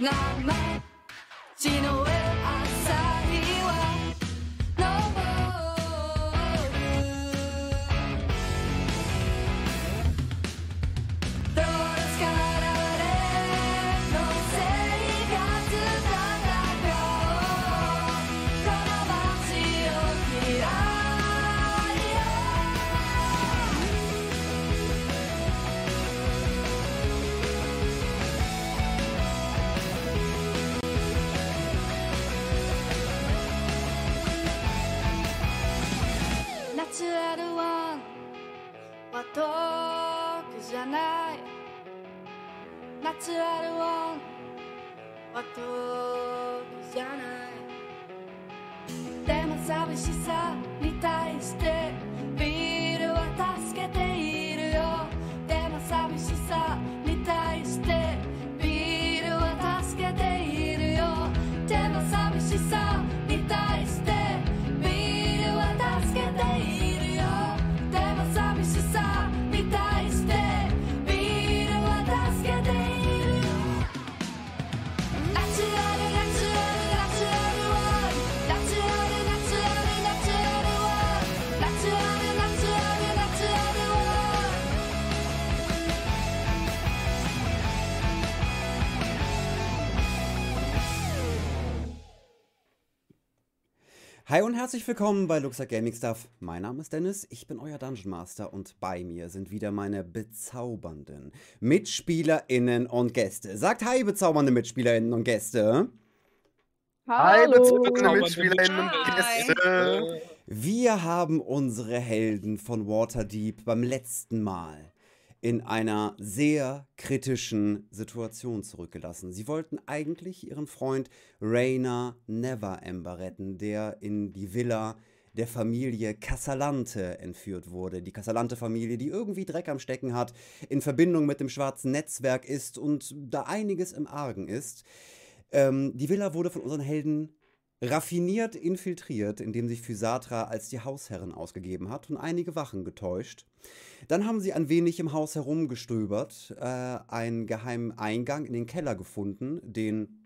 名前ナチュラルワンは遠くじゃない。でも寂しさに対して Hi und herzlich willkommen bei Luxa Gaming Stuff. Mein Name ist Dennis, ich bin euer Dungeon Master und bei mir sind wieder meine bezaubernden MitspielerInnen und Gäste. Sagt Hi, bezaubernde MitspielerInnen und Gäste. Hi, Hallo. bezaubernden MitspielerInnen und. Gäste. Wir haben unsere Helden von Waterdeep beim letzten Mal in einer sehr kritischen Situation zurückgelassen. Sie wollten eigentlich ihren Freund Rainer Neverember retten, der in die Villa der Familie Casalante entführt wurde. Die Casalante-Familie, die irgendwie Dreck am Stecken hat, in Verbindung mit dem schwarzen Netzwerk ist und da einiges im Argen ist. Ähm, die Villa wurde von unseren Helden raffiniert infiltriert, indem sich Physatra als die Hausherrin ausgegeben hat und einige Wachen getäuscht. Dann haben sie ein wenig im Haus herumgestöbert, äh, einen geheimen Eingang in den Keller gefunden, den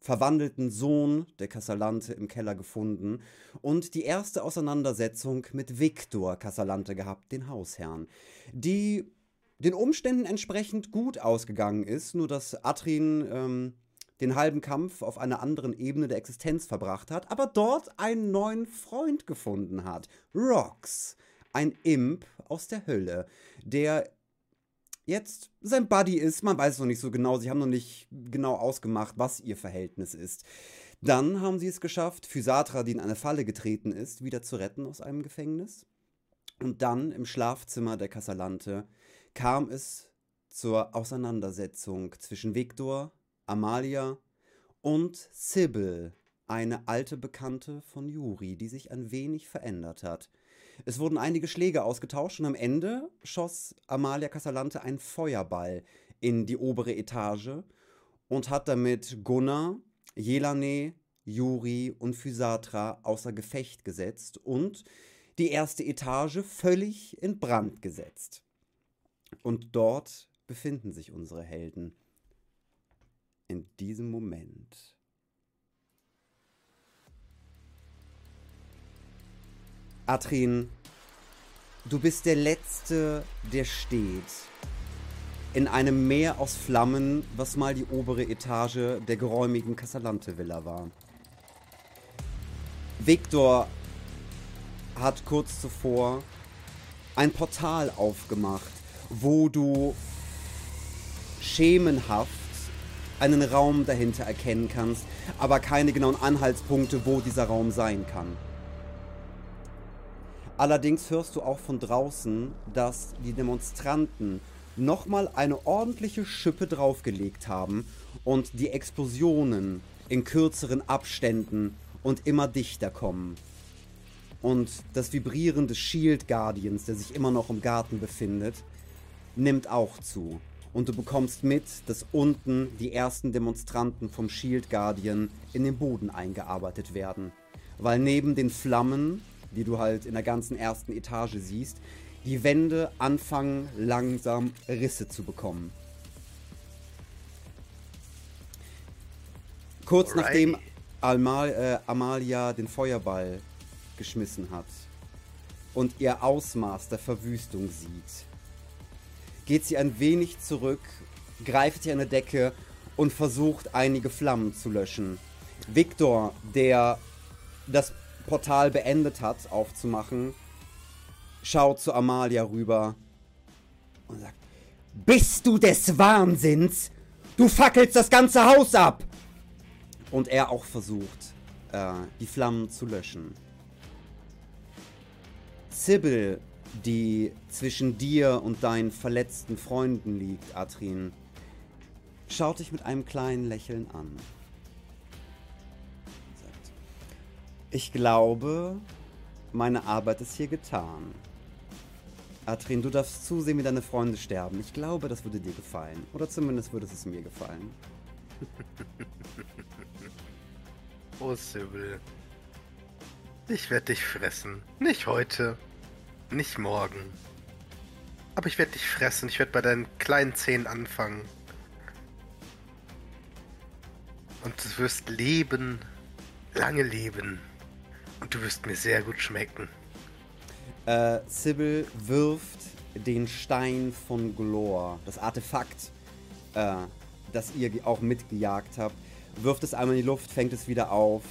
verwandelten Sohn der Casalante im Keller gefunden und die erste Auseinandersetzung mit Victor Casalante gehabt, den Hausherrn, die den Umständen entsprechend gut ausgegangen ist, nur dass Atrin ähm, den halben Kampf auf einer anderen Ebene der Existenz verbracht hat, aber dort einen neuen Freund gefunden hat. Rox, ein Imp aus der Hölle, der jetzt sein Buddy ist. Man weiß es noch nicht so genau. Sie haben noch nicht genau ausgemacht, was ihr Verhältnis ist. Dann haben sie es geschafft, Physatra, die in eine Falle getreten ist, wieder zu retten aus einem Gefängnis. Und dann im Schlafzimmer der Casalante kam es zur Auseinandersetzung zwischen Victor, Amalia und Sybil, eine alte Bekannte von Juri, die sich ein wenig verändert hat. Es wurden einige Schläge ausgetauscht und am Ende schoss Amalia Casalante einen Feuerball in die obere Etage und hat damit Gunnar, Jelane, Juri und Physatra außer Gefecht gesetzt und die erste Etage völlig in Brand gesetzt. Und dort befinden sich unsere Helden. In diesem Moment. Atrin, du bist der Letzte, der steht. In einem Meer aus Flammen, was mal die obere Etage der geräumigen Casalante-Villa war. Victor hat kurz zuvor ein Portal aufgemacht, wo du schemenhaft einen Raum dahinter erkennen kannst, aber keine genauen Anhaltspunkte, wo dieser Raum sein kann. Allerdings hörst du auch von draußen, dass die Demonstranten nochmal eine ordentliche Schippe draufgelegt haben und die Explosionen in kürzeren Abständen und immer dichter kommen. Und das Vibrieren des Shield Guardians, der sich immer noch im Garten befindet, nimmt auch zu. Und du bekommst mit, dass unten die ersten Demonstranten vom Shield Guardian in den Boden eingearbeitet werden. Weil neben den Flammen, die du halt in der ganzen ersten Etage siehst, die Wände anfangen langsam Risse zu bekommen. Kurz Alrighty. nachdem Amal, äh, Amalia den Feuerball geschmissen hat und ihr Ausmaß der Verwüstung sieht, geht sie ein wenig zurück, greift sich an eine Decke und versucht einige Flammen zu löschen. Victor, der das Portal beendet hat, aufzumachen, schaut zu Amalia rüber und sagt: Bist du des Wahnsinns? Du fackelst das ganze Haus ab! Und er auch versucht, äh, die Flammen zu löschen. Sybil, die zwischen dir und deinen verletzten Freunden liegt, Atrin, schaut dich mit einem kleinen Lächeln an. Ich glaube, meine Arbeit ist hier getan. Atrin, du darfst zusehen, wie deine Freunde sterben. Ich glaube, das würde dir gefallen. Oder zumindest würde es mir gefallen. Oh, Sybil. Ich werde dich fressen. Nicht heute. Nicht morgen. Aber ich werde dich fressen. Ich werde bei deinen kleinen Zähnen anfangen. Und du wirst leben. Lange leben. Und du wirst mir sehr gut schmecken. Äh, Sybil wirft den Stein von Glor, das Artefakt, äh, das ihr auch mitgejagt habt, wirft es einmal in die Luft, fängt es wieder auf,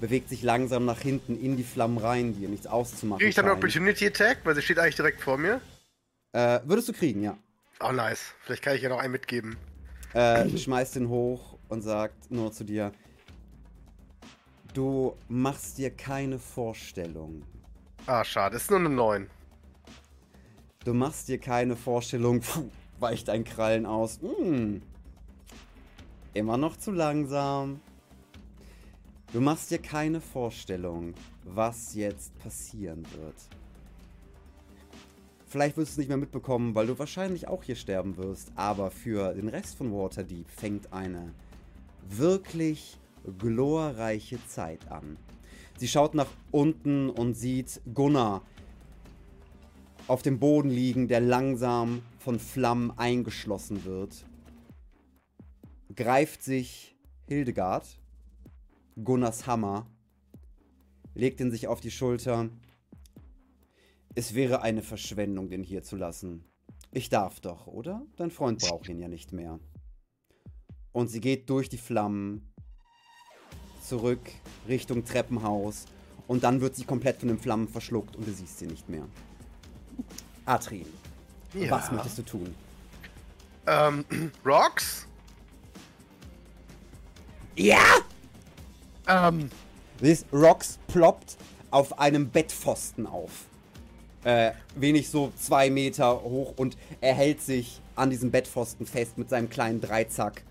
bewegt sich langsam nach hinten in die Flammen rein, die ihr nichts auszumachen Kriege ich dann einen. Opportunity Attack? Weil sie steht eigentlich direkt vor mir. Äh, würdest du kriegen, ja. Oh, nice. Vielleicht kann ich ja noch einen mitgeben. Äh, schmeißt den hoch und sagt nur zu dir, du machst dir keine Vorstellung. Ah, schade. Ist nur eine 9. Du machst dir keine Vorstellung, Puh, weicht ein Krallen aus. Hm. Immer noch zu langsam. Du machst dir keine Vorstellung, was jetzt passieren wird. Vielleicht wirst du es nicht mehr mitbekommen, weil du wahrscheinlich auch hier sterben wirst. Aber für den Rest von Waterdeep fängt eine wirklich glorreiche Zeit an. Sie schaut nach unten und sieht Gunnar auf dem Boden liegen, der langsam von Flammen eingeschlossen wird. Greift sich Hildegard, Gunnars Hammer, legt ihn sich auf die Schulter. Es wäre eine Verschwendung, den hier zu lassen. Ich darf doch, oder? Dein Freund braucht ihn ja nicht mehr. Und sie geht durch die Flammen zurück Richtung Treppenhaus und dann wird sie komplett von den Flammen verschluckt und du siehst sie nicht mehr. Atrin, Ja. was möchtest du tun? Ähm, Rocks? Ja! Ähm, siehst, Rox ploppt auf einem Bettpfosten auf. Äh, wenig so zwei Meter hoch und er hält sich an diesem Bettpfosten fest mit seinem kleinen Dreizack.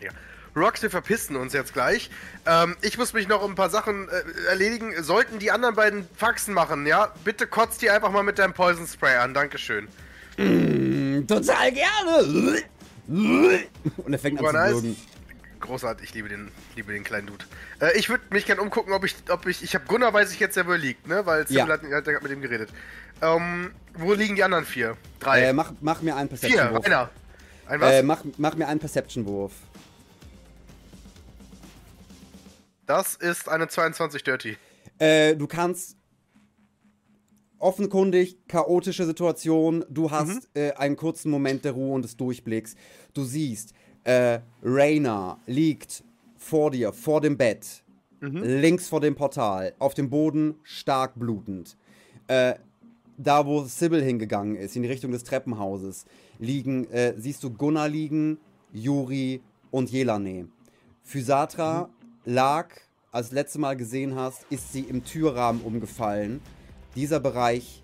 ja. Rocks, wir verpissen uns jetzt gleich. Ähm, ich muss mich noch um ein paar Sachen äh, erledigen. Sollten die anderen beiden Faxen machen, ja? Bitte kotzt die einfach mal mit deinem Poison Spray an. Dankeschön. Mm, Total gerne! Und er fängt an Super zu nice. Großartig, ich liebe den, liebe den kleinen Dude. Äh, ich würde mich gerne umgucken, ob ich, ob ich, ich habe Gunnar weiß ich jetzt, wer wo er liegt, ne? Weil Sybil Ja. hat, hat, hat mit ihm geredet. Ähm, wo liegen die anderen vier? Drei. Äh, mach, mach mir einen vier, Perception-Wurf. einer. Ein was? Äh, mach, mach mir einen Perception-Wurf. das ist eine 22 Dirty. Äh, du kannst offenkundig chaotische Situation. Du hast äh, einen kurzen Moment der Ruhe und des Durchblicks. Du siehst, äh, Raina liegt vor dir, vor dem Bett, links vor dem Portal, auf dem Boden stark blutend. Äh, da, wo Sybil hingegangen ist, in die Richtung des Treppenhauses, liegen, äh, siehst du Gunnar liegen, Juri und Jelane. Physatra lag, als du das letzte Mal gesehen hast, ist sie im Türrahmen umgefallen. Dieser Bereich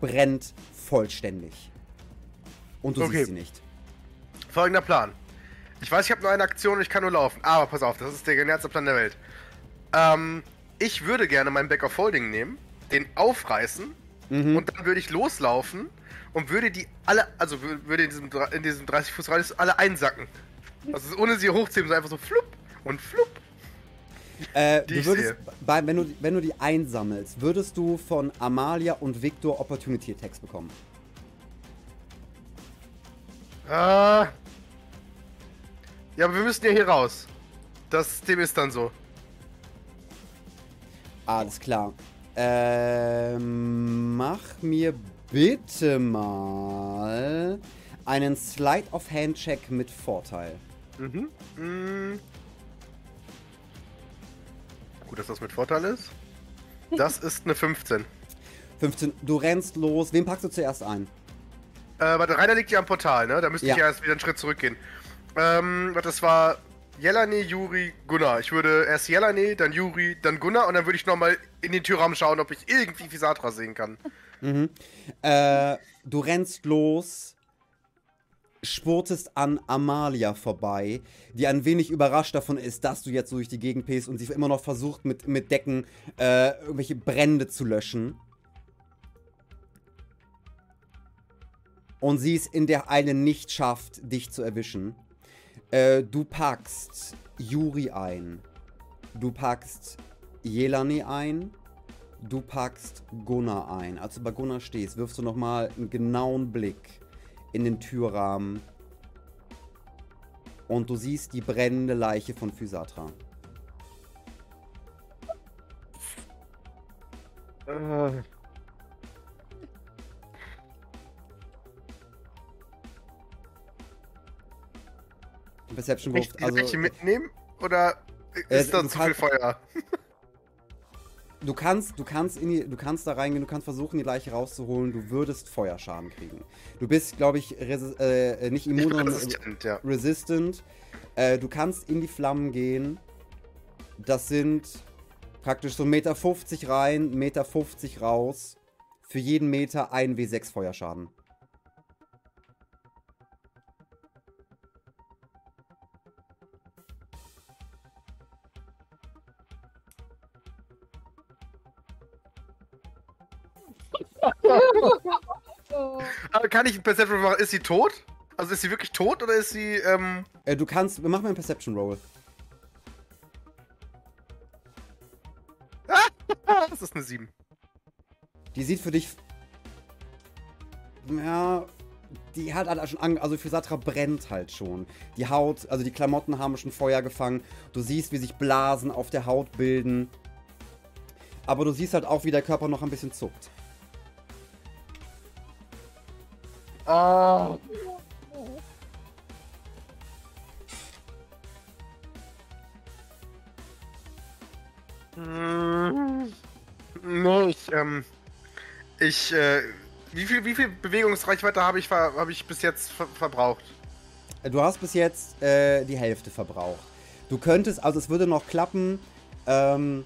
brennt vollständig. Und du Okay. siehst sie nicht. Folgender Plan. Ich weiß, ich habe nur eine Aktion und ich kann nur laufen. Aber pass auf, das ist der genialste Plan der Welt. Ähm, ich würde gerne meinen Back of Holding nehmen, den aufreißen und dann würde ich loslaufen und würde die alle, also wür- würde in diesem, in diesem 30 Fuß Radius alle einsacken. Also ohne sie hochzuheben, so einfach so flupp und flupp. Äh, du würdest, bei, wenn, du, wenn du die einsammelst, würdest du von Amalia und Victor Opportunity Attacks bekommen. Ah. Ja, aber wir müssen ja hier raus. Das, dem ist dann so. Alles klar. Ähm, mach mir bitte mal einen Slide of Hand Check mit Vorteil. Mhm. Mm. Gut, dass das mit Vorteil ist. Das ist eine 15. 15. Du rennst los. Wen packst du zuerst ein? Äh, warte, Rainer liegt ja am Portal, ne? Da müsste Ja. ich ja erst wieder einen Schritt zurückgehen. Ähm, das war Jelane, Juri, Gunnar. Ich würde erst Jelane, dann Juri, dann Gunnar und dann würde ich nochmal in den Türrahmen schauen, ob ich irgendwie Fisatra sehen kann. Äh, du rennst los, spurtest an Amalia vorbei, die ein wenig überrascht davon ist, dass du jetzt durch die Gegend pest und sie immer noch versucht, mit, mit Decken äh, irgendwelche Brände zu löschen. Und sie es in der Eile nicht schafft, dich zu erwischen. Äh, du packst Juri ein. Du packst Jelani ein. Du packst Gunnar ein. Als du bei Gunnar stehst, wirfst du nochmal einen genauen Blick in den Türrahmen. Und du siehst die brennende Leiche von Physatra. Perception Nicht Wurf. die Also, Leiche mitnehmen? Oder Äh, ist das du zu viel Feuer? du kannst, du kannst in die, du kannst da reingehen, du kannst versuchen, die Leiche rauszuholen. Du würdest Feuerschaden kriegen. Du bist, glaube ich, äh, nicht Ich immun, sondern resistent, ja. resistant. Äh, du kannst in die Flammen gehen. Das sind praktisch so 1,50 Meter rein, 1,50 Meter raus. Für jeden Meter ein W6 Feuerschaden. kann ich ein Perception machen? Ist sie tot? Also ist sie wirklich tot oder ist sie, ähm. Äh, du kannst, mach mal einen Perception Roll. Das ist eine 7. Die sieht für dich. Ja. Die hat halt schon an, also Physatra brennt halt schon. Die Haut, also die Klamotten haben schon Feuer gefangen. Du siehst, wie sich Blasen auf der Haut bilden. Aber du siehst halt auch, wie der Körper noch ein bisschen zuckt. Ah. Hm. Nee, ich, ähm. Ich, äh. Wie viel, wie viel Bewegungsreichweite habe ich, hab ich bis jetzt ver verbraucht? Du hast bis jetzt äh, die Hälfte verbraucht. Du könntest, also es würde noch klappen, ähm,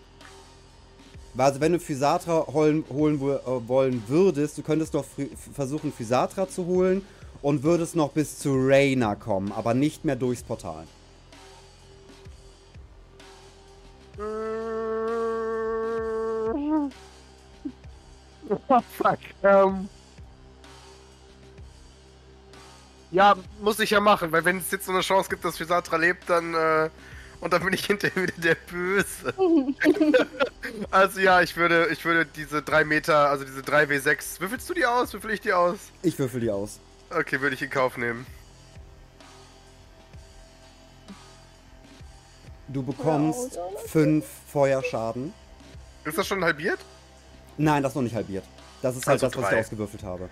also wenn du Physatra holen, holen äh, wollen würdest, du könntest doch frü- versuchen, Physatra zu holen und würdest noch bis zu Reyna kommen, aber nicht mehr durchs Portal. Oh, fuck. Ähm. Ja, muss ich ja machen, weil wenn es jetzt so eine Chance gibt, dass Fisatra lebt, dann, äh, und dann bin ich hinterher wieder der Böse. also ja, ich würde, ich würde diese 3 Meter, also diese 3W6, würfelst du die aus? Würfel ich die aus? Ich würfel die aus. Okay, würde ich in Kauf nehmen. Du bekommst Ja, oder? fünf Feuerschaden. Ist das schon halbiert? Nein, das ist noch nicht halbiert. Das ist halt Also das, was ich drei. ausgewürfelt habe.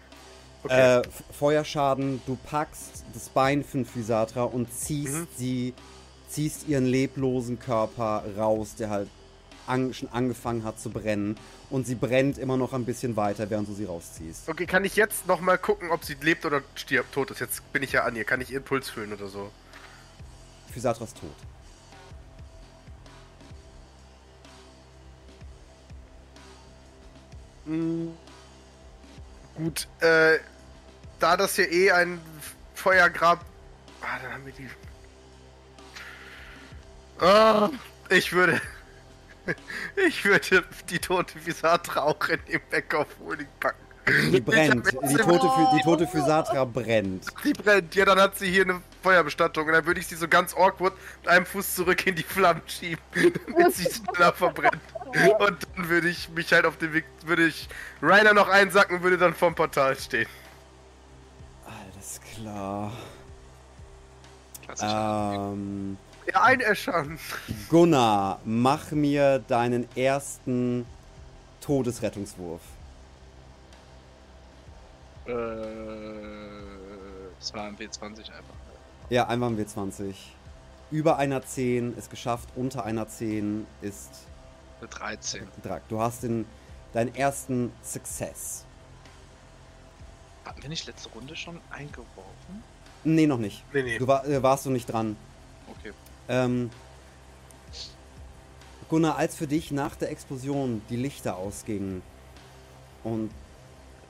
Okay. Äh, Feuerschaden, du packst das Bein von Physatra und ziehst Mhm. sie, ziehst ihren leblosen Körper raus, der halt an, schon angefangen hat zu brennen. Und sie brennt immer noch ein bisschen weiter, während du sie rausziehst. Okay, kann ich jetzt nochmal gucken, ob sie lebt oder stirbt, tot ist? Jetzt bin ich ja an ihr. Kann ich ihren Puls fühlen oder so? Physatra ist tot. Gut, äh, da das hier eh ein Feuergrab. Ah, dann haben wir die. Ah, ich würde. Ich würde die tote Visatra auch in den Backoff-Holding packen. Die brennt. Die tote, die tote Physatra brennt. Die brennt. Ja, dann hat sie hier eine Feuerbestattung. Und dann würde ich sie so ganz awkward mit einem Fuß zurück in die Flammen schieben, damit sie schneller verbrennt. Und dann würde ich mich halt auf den Weg, würde ich Rainer noch einsacken und würde dann vorm Portal stehen. Alles klar. Ähm, Ja, einäschern. Gunnar, mach mir deinen ersten Todesrettungswurf. Äh, das war ein W20 einfach. Ja, einfach ein W20. Über einer 10 ist geschafft, unter einer 10 ist Eine 13. Drag. Du hast den, deinen ersten Success. Hatten wir nicht letzte Runde schon eingeworfen? Nee, noch nicht. Nee, nee. Du war, äh, warst du nicht dran. Okay. Ähm, Gunnar, als für dich nach der Explosion die Lichter ausgingen und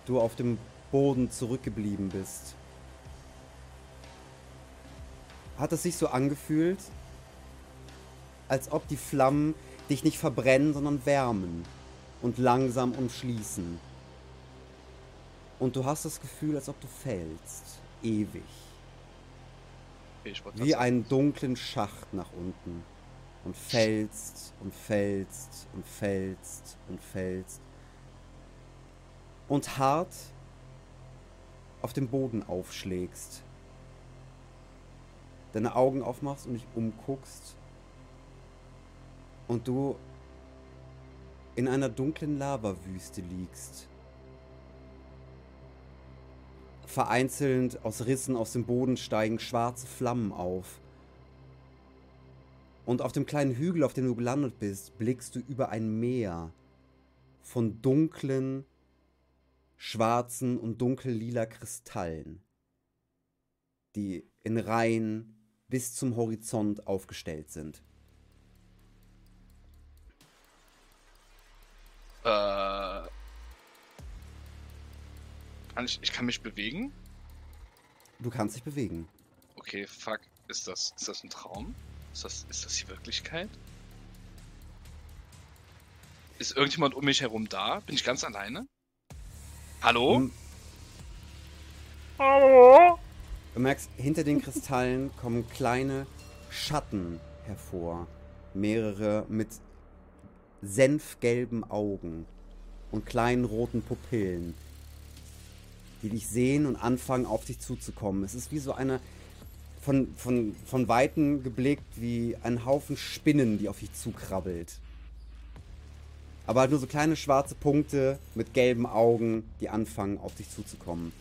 du auf dem Boden zurückgeblieben bist, hat es sich so angefühlt, als ob die Flammen dich nicht verbrennen, sondern wärmen und langsam umschließen. Und du hast das Gefühl, als ob du fällst, ewig. Okay Wie einen dunklen Schacht nach unten. Und fällst und fällst und fällst und fällst. Und hart auf dem Boden aufschlägst. Deine Augen aufmachst und dich umguckst. Und du in einer dunklen Lavawüste liegst. Vereinzelt aus Rissen aus dem Boden steigen schwarze Flammen auf. Und auf dem kleinen Hügel, auf dem du gelandet bist, blickst du über ein Meer von dunklen, schwarzen und dunkellila Kristallen, die in Reihen bis zum Horizont aufgestellt sind. Äh, kann ich, ich kann mich bewegen? Du kannst dich bewegen. Okay, fuck. Ist das, ist das ein Traum? Ist das, ist das die Wirklichkeit? Ist irgendjemand um mich herum da? Bin ich ganz alleine? Hallo? Hm. Hallo? Du merkst, hinter den Kristallen kommen kleine Schatten hervor. Mehrere mit senfgelben Augen und kleinen roten Pupillen, die dich sehen und anfangen auf dich zuzukommen. Es ist wie so eine von, von, von Weitem geblickt wie ein Haufen Spinnen, die auf dich zukrabbelt. Aber halt nur so kleine schwarze Punkte mit gelben Augen, die anfangen auf dich zuzukommen.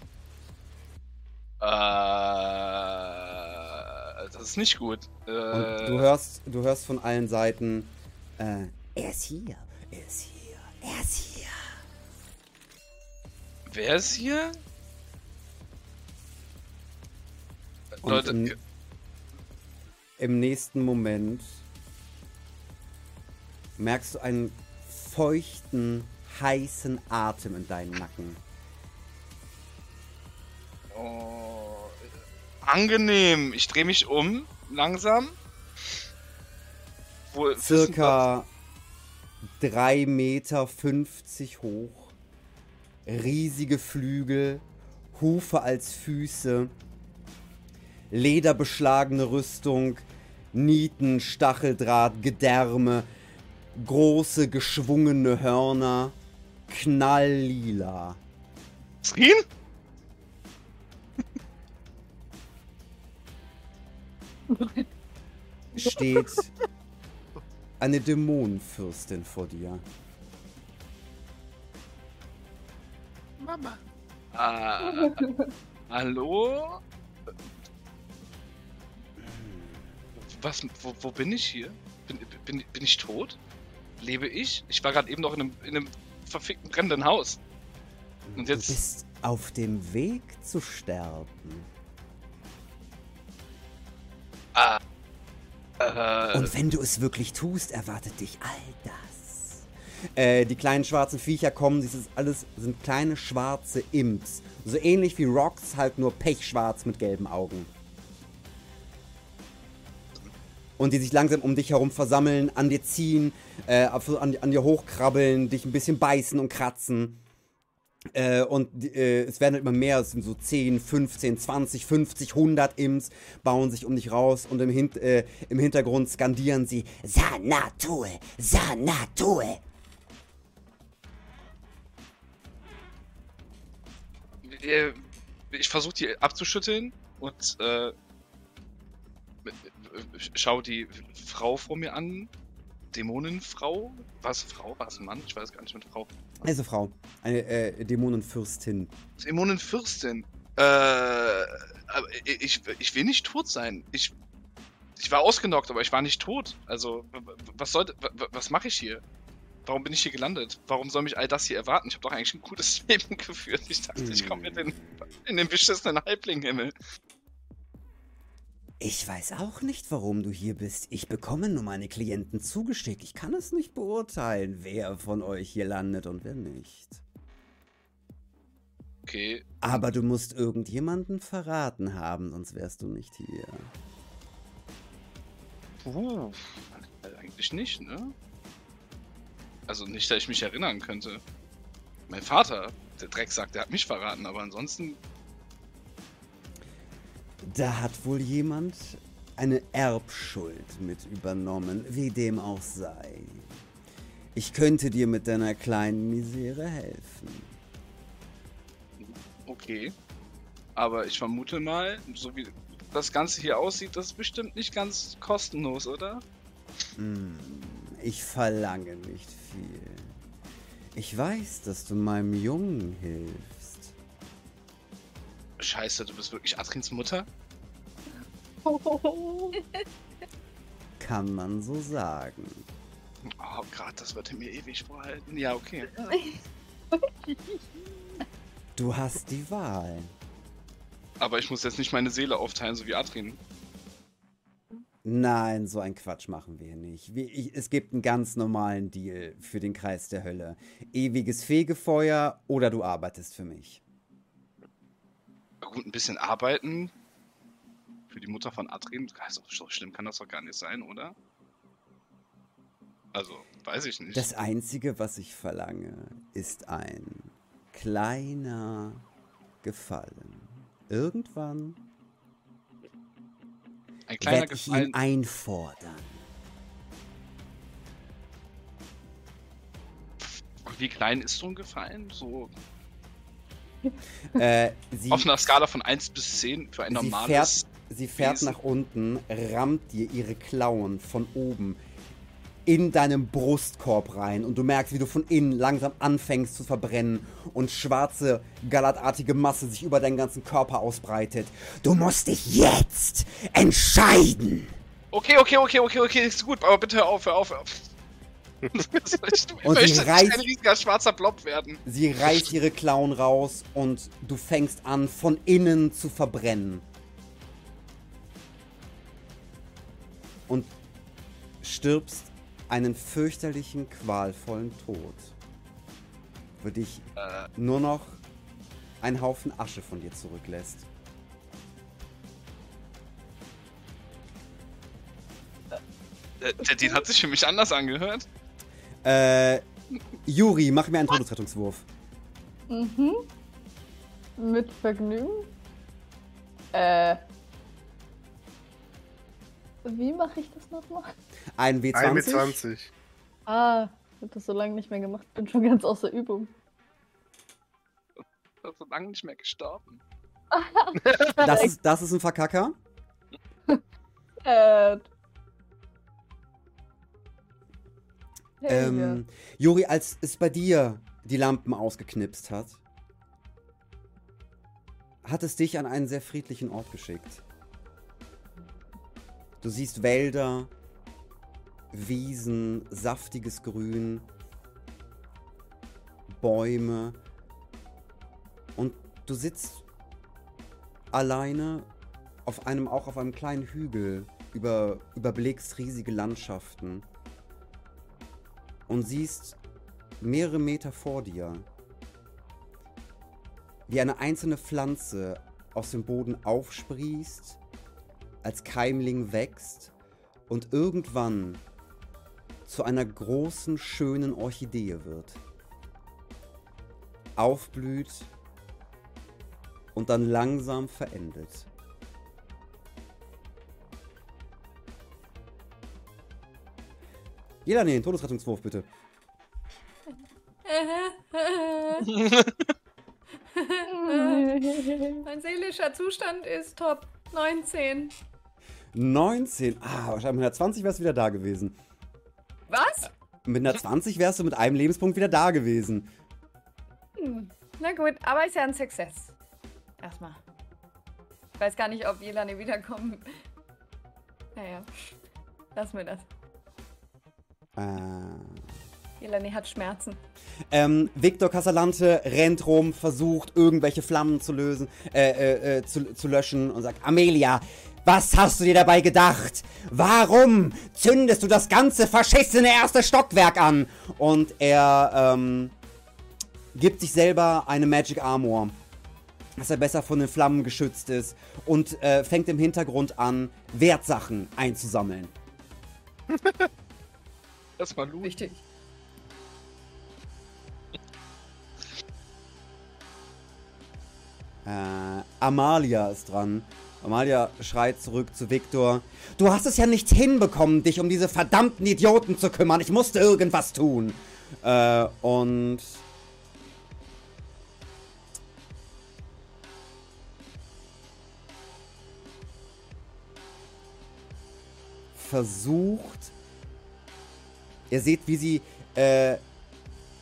Äh, das ist nicht gut. Äh, Und du hörst, du hörst von allen Seiten, äh, er ist hier, er ist hier, er ist hier. wer ist hier? Und Leute, im, im nächsten Moment merkst du einen feuchten, heißen Atem in deinen Nacken. oh, angenehm. Ich drehe mich um, langsam. Wo, Circa 3,50 Meter hoch. Riesige Flügel, Hufe als Füße, lederbeschlagene Rüstung, Nieten, Stacheldraht, Gedärme, große geschwungene Hörner, knalllila. Screen? steht eine Dämonenfürstin vor dir. Mama. Ah, hallo? Was, wo, wo bin ich hier? Bin, bin, bin ich tot? Lebe ich? Ich war gerade eben noch in einem, in einem verfickten brennenden Haus. Und jetzt- Du bist auf dem Weg zu sterben. Ah. Äh, Und wenn du es wirklich tust, erwartet dich all das. Äh, die kleinen schwarzen Viecher kommen, dieses alles sind kleine schwarze Imps. So ähnlich wie Rocks, halt nur pechschwarz mit gelben Augen. Und die sich langsam um dich herum versammeln, an dir ziehen, äh, an, an dir hochkrabbeln, dich ein bisschen beißen und kratzen. Äh, und äh, es werden halt immer mehr, es sind so 10, 15, 20, 50, 100 Imps, bauen sich um dich raus und im, Hin äh, im Hintergrund skandieren sie Sanatue, Sanatue. äh, ich versuche die abzuschütteln und äh, schau die Frau vor mir an. Dämonenfrau? Was Frau? War es ein Mann? Ich weiß gar nicht mit Frau. Also Frau, eine äh, Dämonenfürstin. Dämonenfürstin. Äh, aber ich, ich will nicht tot sein. Ich, ich war ausgenockt, aber ich war nicht tot. Also, was soll, w- w- was mache ich hier? Warum bin ich hier gelandet? Warum soll mich all das hier erwarten? Ich habe doch eigentlich ein gutes Leben geführt. Ich dachte, ich komme in den, in den beschissenen Halblinghimmel. Ich weiß auch nicht, warum du hier bist. Ich bekomme nur meine Klienten zugeschickt. Ich kann es nicht beurteilen, wer von euch hier landet und wer nicht. Okay, Aber du musst irgendjemanden verraten haben, sonst wärst du nicht hier. Puh. Eigentlich nicht, ne? Also nicht, dass ich mich erinnern könnte. Mein Vater, der Drecksack, der hat mich verraten, aber ansonsten. Da hat wohl jemand eine Erbschuld mit übernommen, wie dem auch sei. Ich könnte dir mit deiner kleinen Misere helfen. Okay. Aber ich vermute mal, so wie das Ganze hier aussieht, das ist bestimmt nicht ganz kostenlos, oder? Hm, ich verlange nicht viel. Ich weiß, dass du meinem Jungen hilfst. Scheiße, du bist wirklich Atrins Mutter? Kann man so sagen. Oh, gerade das wird er mir ewig vorhalten. Ja, okay. Du hast die Wahl. Aber ich muss jetzt nicht meine Seele aufteilen, so wie Adrin. Nein, so ein Quatsch machen wir nicht. Wir, ich, es gibt einen ganz normalen Deal für den Kreis der Hölle. Ewiges Fegefeuer oder du arbeitest für mich. Gut, ein bisschen arbeiten. Für die Mutter von Adrin. Also, so schlimm kann das doch gar nicht sein, oder? Also, weiß ich nicht. Das Einzige, was ich verlange, ist ein kleiner Gefallen. Irgendwann Ein kleiner werde ich Gefallen. ihn einfordern. Wie klein ist so ein Gefallen? So Äh, sie, auf einer Skala von 1 bis 10 für ein sie normales. fährt, sie fährt Wesen. nach unten, rammt dir ihre Klauen von oben in deinem Brustkorb rein und du merkst, wie du von innen langsam anfängst zu verbrennen und schwarze, galatartige Masse sich über deinen ganzen Körper ausbreitet. Du musst dich jetzt entscheiden. Okay, okay, okay, okay, okay, ist gut, aber bitte hör auf, hör auf, hör auf. Und sie reißt- ein riesiger schwarzer Blob werden. Sie reißt ihre Klauen raus und du fängst an, von innen zu verbrennen. Und stirbst einen fürchterlichen, qualvollen Tod. Für dich Äh, nur noch ein Haufen Asche von dir zurücklässt. der, der Deal hat sich für mich anders angehört. Äh, Juri, mach mir einen Todesrettungswurf. Mhm. Mit Vergnügen. Äh. Wie mache ich das nochmal? Ein W20. 1 mit 20. Ah, ich habe das so lange nicht mehr gemacht. Bin schon ganz außer Übung. Ich bin so lange nicht mehr gestorben. Das ist, das ist ein Verkacker. Äh. Ähm, Juri, als es bei dir die Lampen ausgeknipst hat, hat es dich an einen sehr friedlichen Ort geschickt. Du siehst Wälder, Wiesen, saftiges Grün, Bäume und du sitzt alleine auf einem auch auf einem kleinen Hügel über überblickst riesige Landschaften und siehst mehrere Meter vor dir, wie eine einzelne Pflanze aus dem Boden aufsprießt, als Keimling wächst und irgendwann zu einer großen, schönen Orchidee wird. Aufblüht und dann langsam verendet. Jeder, nee, Todesrettungswurf bitte. mein seelischer Zustand ist top 19. 19. Ah, wahrscheinlich mit einer 20 wärst du wieder da gewesen. Was? Mit einer 20 wärst du mit einem Lebenspunkt wieder da gewesen. Hm. Na gut, aber ist ja ein Success. Erstmal. Ich weiß gar nicht, ob Jelani wiederkommen. Naja, lassen wir das. Äh. Jelani hat Schmerzen. Ähm, Victor Casalante rennt rum, versucht irgendwelche Flammen zu lösen, äh, äh, äh, zu, zu löschen und sagt, Amelia, was hast du dir dabei gedacht? Warum zündest du das ganze verschissene erste Stockwerk an? Und er ähm, gibt sich selber eine Magic Armor, dass er besser von den Flammen geschützt ist und äh, fängt im Hintergrund an, Wertsachen einzusammeln. Erstmal Loot. Wichtig. Äh, Amalia ist dran. Amalia schreit zurück zu Victor. Du hast es ja nicht hinbekommen, dich um diese verdammten Idioten zu kümmern. Ich musste irgendwas tun. Äh, und... Versucht... Ihr seht, wie sie äh,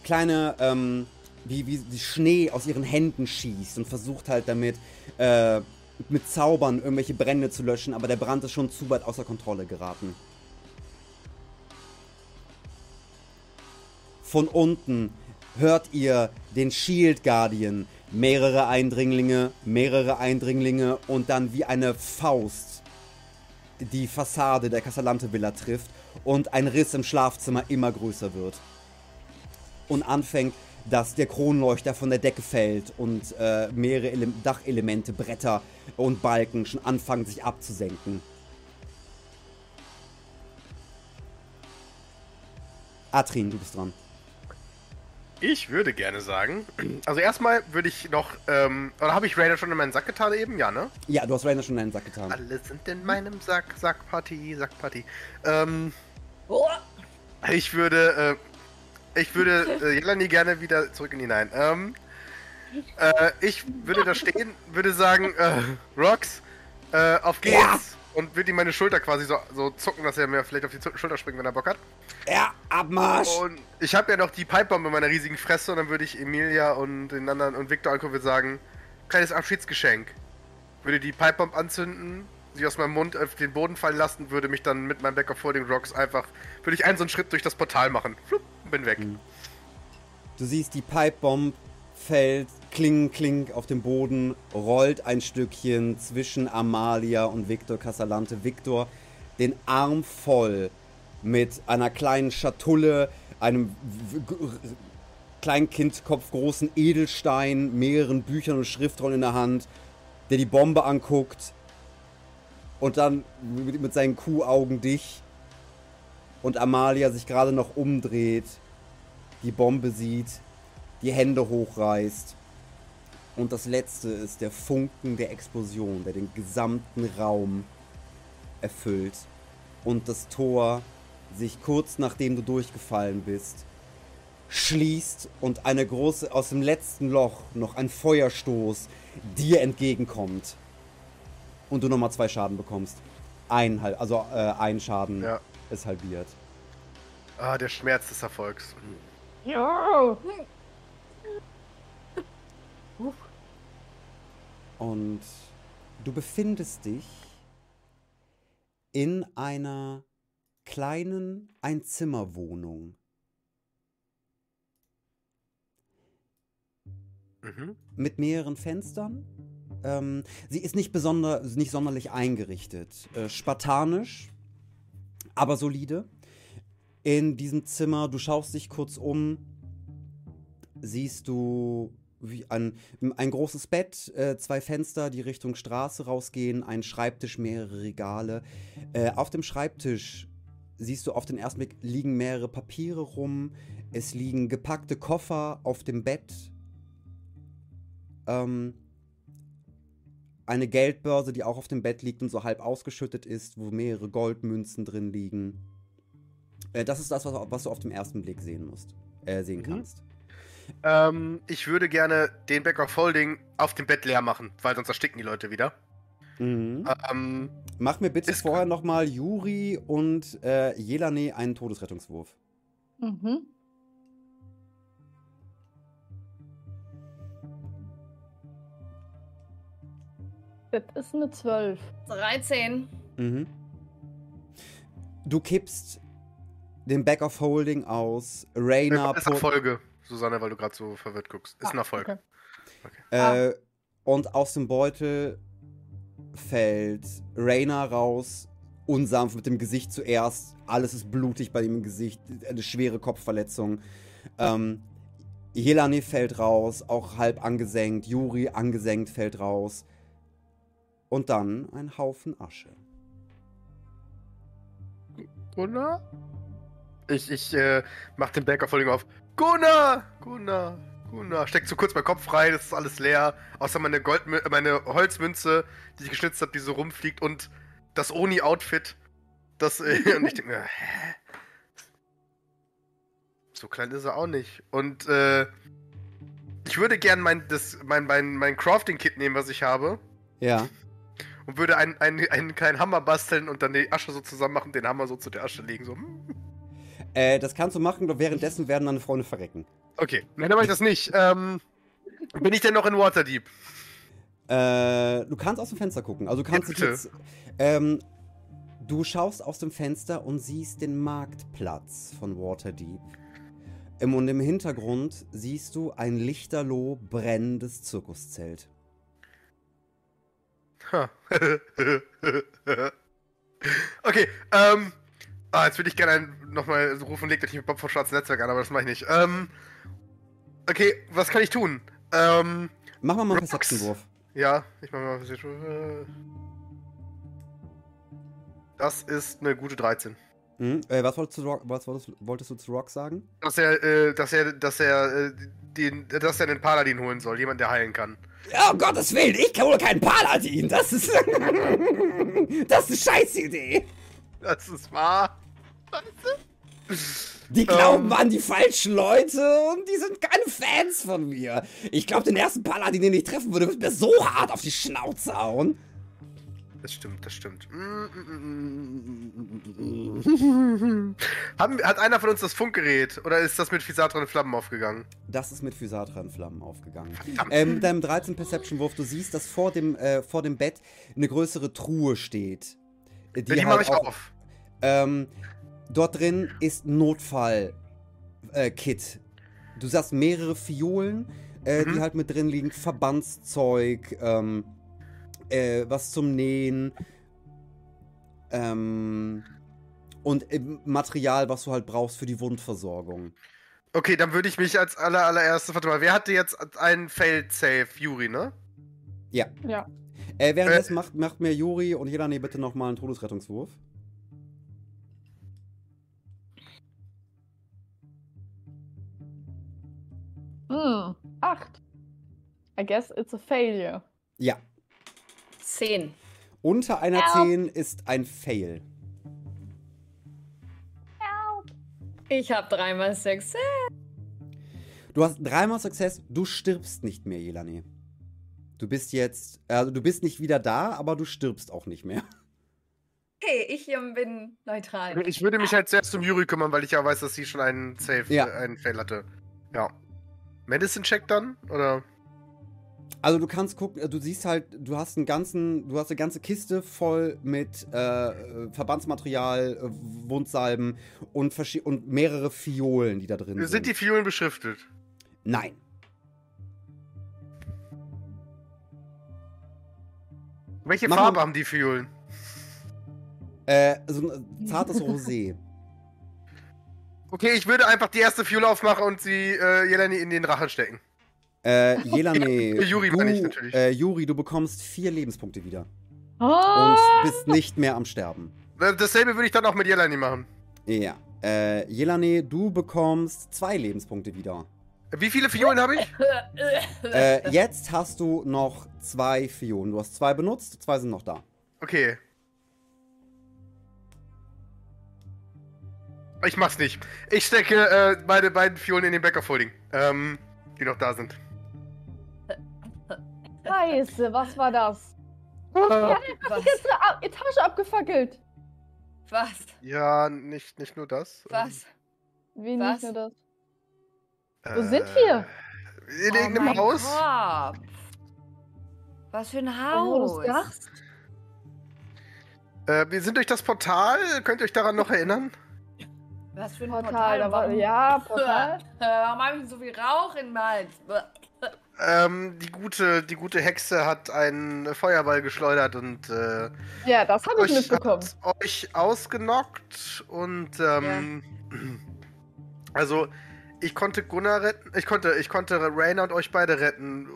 kleine, ähm, wie, wie sie Schnee aus ihren Händen schießt und versucht halt damit äh, mit Zaubern irgendwelche Brände zu löschen, aber der Brand ist schon zu weit außer Kontrolle geraten. Von unten hört ihr den Shield Guardian, mehrere Eindringlinge, mehrere Eindringlinge und dann wie eine Faust die Fassade der Casalante Villa trifft und ein Riss im Schlafzimmer immer größer wird. Und anfängt, dass der Kronleuchter von der Decke fällt und äh, mehrere Ele Dachelemente, Bretter und Balken schon anfangen sich abzusenken. Atrin, du bist dran. Ich würde gerne sagen, also erstmal würde ich noch, ähm, oder habe ich Raider schon in meinen Sack getan eben? Ja, ne? Ja, du hast Rainer schon in deinen Sack getan. Alle sind in meinem Sack, Sackparty, Sackparty. Ähm, Oh, ich würde, äh, ich würde äh, Jelani gerne wieder zurück in die Nein. Ähm, äh, ich würde da stehen, würde sagen, äh, Rox, äh, auf geht's. Ja. Und würde ihm meine Schulter quasi so, so zucken, dass er mir vielleicht auf die Schulter springt, wenn er Bock hat. Ja, Abmarsch! Und ich habe ja noch die Pipebombe in meiner riesigen Fresse und dann würde ich Emilia und den anderen und Victor angucken und würde sagen, kleines Abschiedsgeschenk. Würde die Pipebomb anzünden, sie aus meinem Mund auf den Boden fallen lassen, würde mich dann mit meinem Back of Folding Rocks einfach, würde ich einen so einen Schritt durch das Portal machen. Flup, und bin weg. Du siehst, die Pipebomb fällt kling, kling auf den Boden, rollt ein Stückchen zwischen Amalia und Victor Casalante. Victor, den Arm voll mit einer kleinen Schatulle, einem Kleinkindkopf großen Edelstein, mehreren Büchern und Schriftrollen in der Hand, der die Bombe anguckt und dann mit seinen Kuhaugen dich und Amalia sich gerade noch umdreht, die Bombe sieht, die Hände hochreißt. Und das letzte ist der Funken der Explosion, der den gesamten Raum erfüllt. Und das Tor sich kurz nachdem du durchgefallen bist, schließt und eine große, aus dem letzten Loch noch ein Feuerstoß dir entgegenkommt. Und du nochmal zwei Schaden bekommst. Ein, also äh, ein Schaden Ja. ist halbiert. Ah, der Schmerz des Erfolgs. Ja. Und du befindest dich in einer kleinen Einzimmerwohnung. Mhm. mit mehreren Fenstern. Ähm, sie ist nicht, besonder, nicht sonderlich eingerichtet. Äh, spartanisch, aber solide. In diesem Zimmer, du schaust dich kurz um, siehst du wie ein, ein großes Bett, äh, zwei Fenster, die Richtung Straße rausgehen, ein Schreibtisch, mehrere Regale. Äh, auf dem Schreibtisch siehst du auf den ersten Blick liegen mehrere Papiere rum. Es liegen gepackte Koffer auf dem Bett. Ähm, eine Geldbörse, die auch auf dem Bett liegt und so halb ausgeschüttet ist, wo mehrere Goldmünzen drin liegen. Äh, das ist das, was, was du auf den ersten Blick sehen musst, äh, sehen Mhm. kannst. Ähm, ich würde gerne den Back of Folding auf dem Bett leer machen, weil sonst ersticken die Leute wieder. Mhm. Ähm, Mach mir bitte Ist- vorher nochmal Juri und äh, Jelane einen Todesrettungswurf. Mhm. Das ist eine 12. 13. Mhm. Du kippst den Back of Holding aus. Raina ist pu- Erfolge, Susanne, weil du gerade so verwirrt guckst. Ist ein Ah, Erfolg. okay. Äh, und aus dem Beutel fällt Raina raus, unsanft mit dem Gesicht zuerst. Alles ist blutig bei ihm im Gesicht, eine schwere Kopfverletzung. Ähm, Jelani fällt raus, auch halb angesenkt. Juri angesenkt fällt raus. Und dann ein Haufen Asche. Gunnar? Ich, ich äh, mach den Backup-Folding auf. Gunnar! Gunnar! Gunnar! Steck so kurz meinen Kopf frei, das ist alles leer. Außer meine, Gold meine Holzmünze, die ich geschnitzt habe, die so rumfliegt und das Oni-Outfit. Das, äh, und ich denke mir, hä? So klein ist er auch nicht. Und äh, ich würde gern mein, das, mein, mein, mein Crafting-Kit nehmen, was ich habe. Ja. Und würde einen, einen, einen kleinen Hammer basteln und dann die Asche so zusammen machen, den Hammer so zu der Asche legen. So. hm. Äh, das kannst du machen, doch währenddessen werden deine Freunde verrecken. Okay, nein, dann mach ich das nicht. Ähm, bin ich denn noch in Waterdeep? Äh, du kannst aus dem Fenster gucken. Also du kannst Ja, jetzt. Ähm, du schaust aus dem Fenster und siehst den Marktplatz von Waterdeep. Im, und im Hintergrund siehst du ein lichterloh brennendes Zirkuszelt. Ha. okay, ähm. Ah, jetzt würde ich gerne nochmal rufen, legt euch mit Bob vom Schwarzen Netzwerk an, aber das mache ich nicht. Ähm. Okay, was kann ich tun? Ähm. Mach mal mal einen. Perception-Wurf. Ja, ich mache mal ich. äh, Das ist eine gute 13. Mhm. Äh, was, wolltest du, Rock- was wolltest, du zu Rock sagen? Dass er, äh, dass er, dass er, äh, den, dass er einen Paladin holen soll, jemand, der heilen kann. Ja, um Gottes Willen, ich hole keinen Paladin. Das ist. das ist eine scheiß Idee. Das ist wahr. Die glauben Ähm. an die falschen Leute und die sind keine Fans von mir. Ich glaube, den ersten Paladin, den ich treffen würde, wird mir so hart auf die Schnauze hauen. Das stimmt, das stimmt. Haben, hat einer von uns das Funkgerät oder ist das mit Fisatron Flammen aufgegangen? Das ist mit Physatran-Flammen aufgegangen. Verdammt. Ähm, mit deinem 13 Perception-Wurf, du siehst, dass vor dem, äh, vor dem Bett eine größere Truhe steht. Äh, Die, die halt mache ich auch- auf. Ähm, dort drin ist ein Notfall-Kit. du sagst mehrere Fiolen, äh, Mhm. die halt mit drin liegen, Verbandszeug, ähm, äh, was zum Nähen, ähm, und äh, Material, was du halt brauchst für die Wundversorgung. Okay, dann würde ich mich als aller, allererstes. Warte mal, wer hatte jetzt einen Failed Save? Yuri, ne? Ja. Ja. Äh, währenddessen macht, macht mir Juri und Jelane bitte nochmal einen Todesrettungswurf. Hm. Acht. I guess it's a failure. Ja. 10. Unter einer Help. 10 ist ein Fail. Ich habe dreimal Success. Du hast dreimal Success, du stirbst nicht mehr, Jelane. Du bist jetzt, also du bist nicht wieder da, aber du stirbst auch nicht mehr. Okay, ich ähm, bin neutral. Ich würde mich halt zuerst um Yuri kümmern, weil ich ja weiß, dass sie schon einen Save, Ja. äh, einen Fail hatte. Ja. Medicine-Check dann? Oder? Also du kannst gucken, du siehst halt, du hast einen ganzen, du hast eine ganze Kiste voll mit äh, Verbandsmaterial, äh, Wundsalben und, und mehrere Fiolen, die da drin sind. Sind die Fiolen beschriftet? Nein. Welche Mach Farbe mal- haben die Fiolen? Äh, so ein zartes Rosé. Okay, ich würde einfach die erste Fiole aufmachen und sie äh, Jelani in den Rachen stecken. Äh, Jelane, Ja, Juri du, meine ich natürlich. Äh, Juri, du bekommst vier Lebenspunkte wieder. Oh! Und bist nicht mehr am Sterben. Äh, Dasselbe würde ich dann auch mit Jelani machen. Ja. Äh, Jelane, du bekommst zwei Lebenspunkte wieder. Wie viele Fiolen habe ich? Äh, jetzt hast du noch zwei Fiolen. Du hast zwei benutzt, zwei sind noch da. Okay. Ich mach's nicht. Ich stecke äh, meine beiden Fiolen in den Backup-Folding, ähm, die noch da sind. Scheiße, was war das? Was? Jetzt eine Ab- Etage abgefackelt. Was? Ja, nicht, nicht nur das. Was? Wie Was? nicht nur das. Wo sind wir? In Oh irgendeinem mein Haus. Gott. Was für ein Haus. sagst. Äh, wir sind durch das Portal. Könnt ihr euch daran noch erinnern? Was für ein Portal, Portal. da war, ja, Portal. Warum habe ich so viel Rauch in Hals? Ähm, die gute, die gute Hexe hat einen Feuerball geschleudert und äh, Ja, das habe ich euch, mitbekommen. hat euch ausgenockt und ähm, also ich konnte Gunnar retten, ich konnte, ich konnte Rainer und euch beide retten.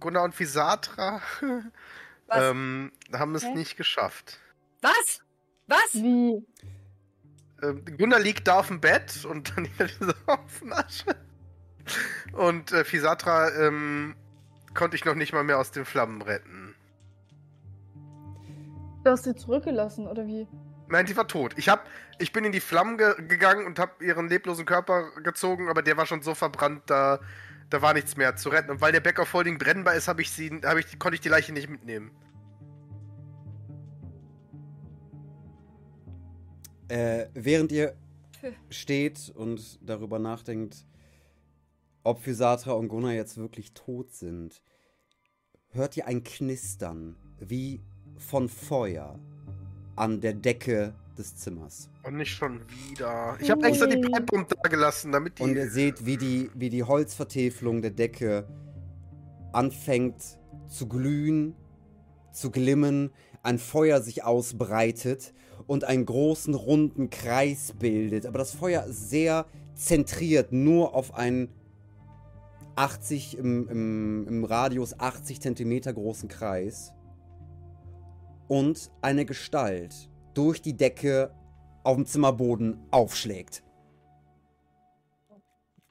Gunnar und Visatra Was? ähm, haben es Hä? nicht geschafft. Was? Was? Wie? Ähm, Gunnar liegt da auf dem Bett und dann ist er auf dem Asche. Und äh, Visatra ähm, konnte ich noch nicht mal mehr aus den Flammen retten. Du hast sie zurückgelassen, oder wie? Nein, die war tot. Ich hab, ich bin in die Flammen ge gegangen und habe ihren leblosen Körper gezogen, aber der war schon so verbrannt, da, da war nichts mehr zu retten. Und weil der Back of Holding brennbar ist, habe ich sie, habe ich, konnte ich die Leiche nicht mitnehmen. Äh, während ihr steht und darüber nachdenkt, ob Physatra und Gunnar jetzt wirklich tot sind, hört ihr ein Knistern wie von Feuer an der Decke des Zimmers. Und nicht schon wieder. Ich habe extra die. Pipebomb da gelassen, damit die. Und ihr seht, wie die, wie die Holzvertäfelung der Decke anfängt zu glühen, zu glimmen, ein Feuer sich ausbreitet und einen großen runden Kreis bildet. Aber das Feuer ist sehr zentriert, nur auf einen 80 im, im, im Radius 80 Zentimeter großen Kreis. Und eine Gestalt durch die Decke auf dem Zimmerboden aufschlägt.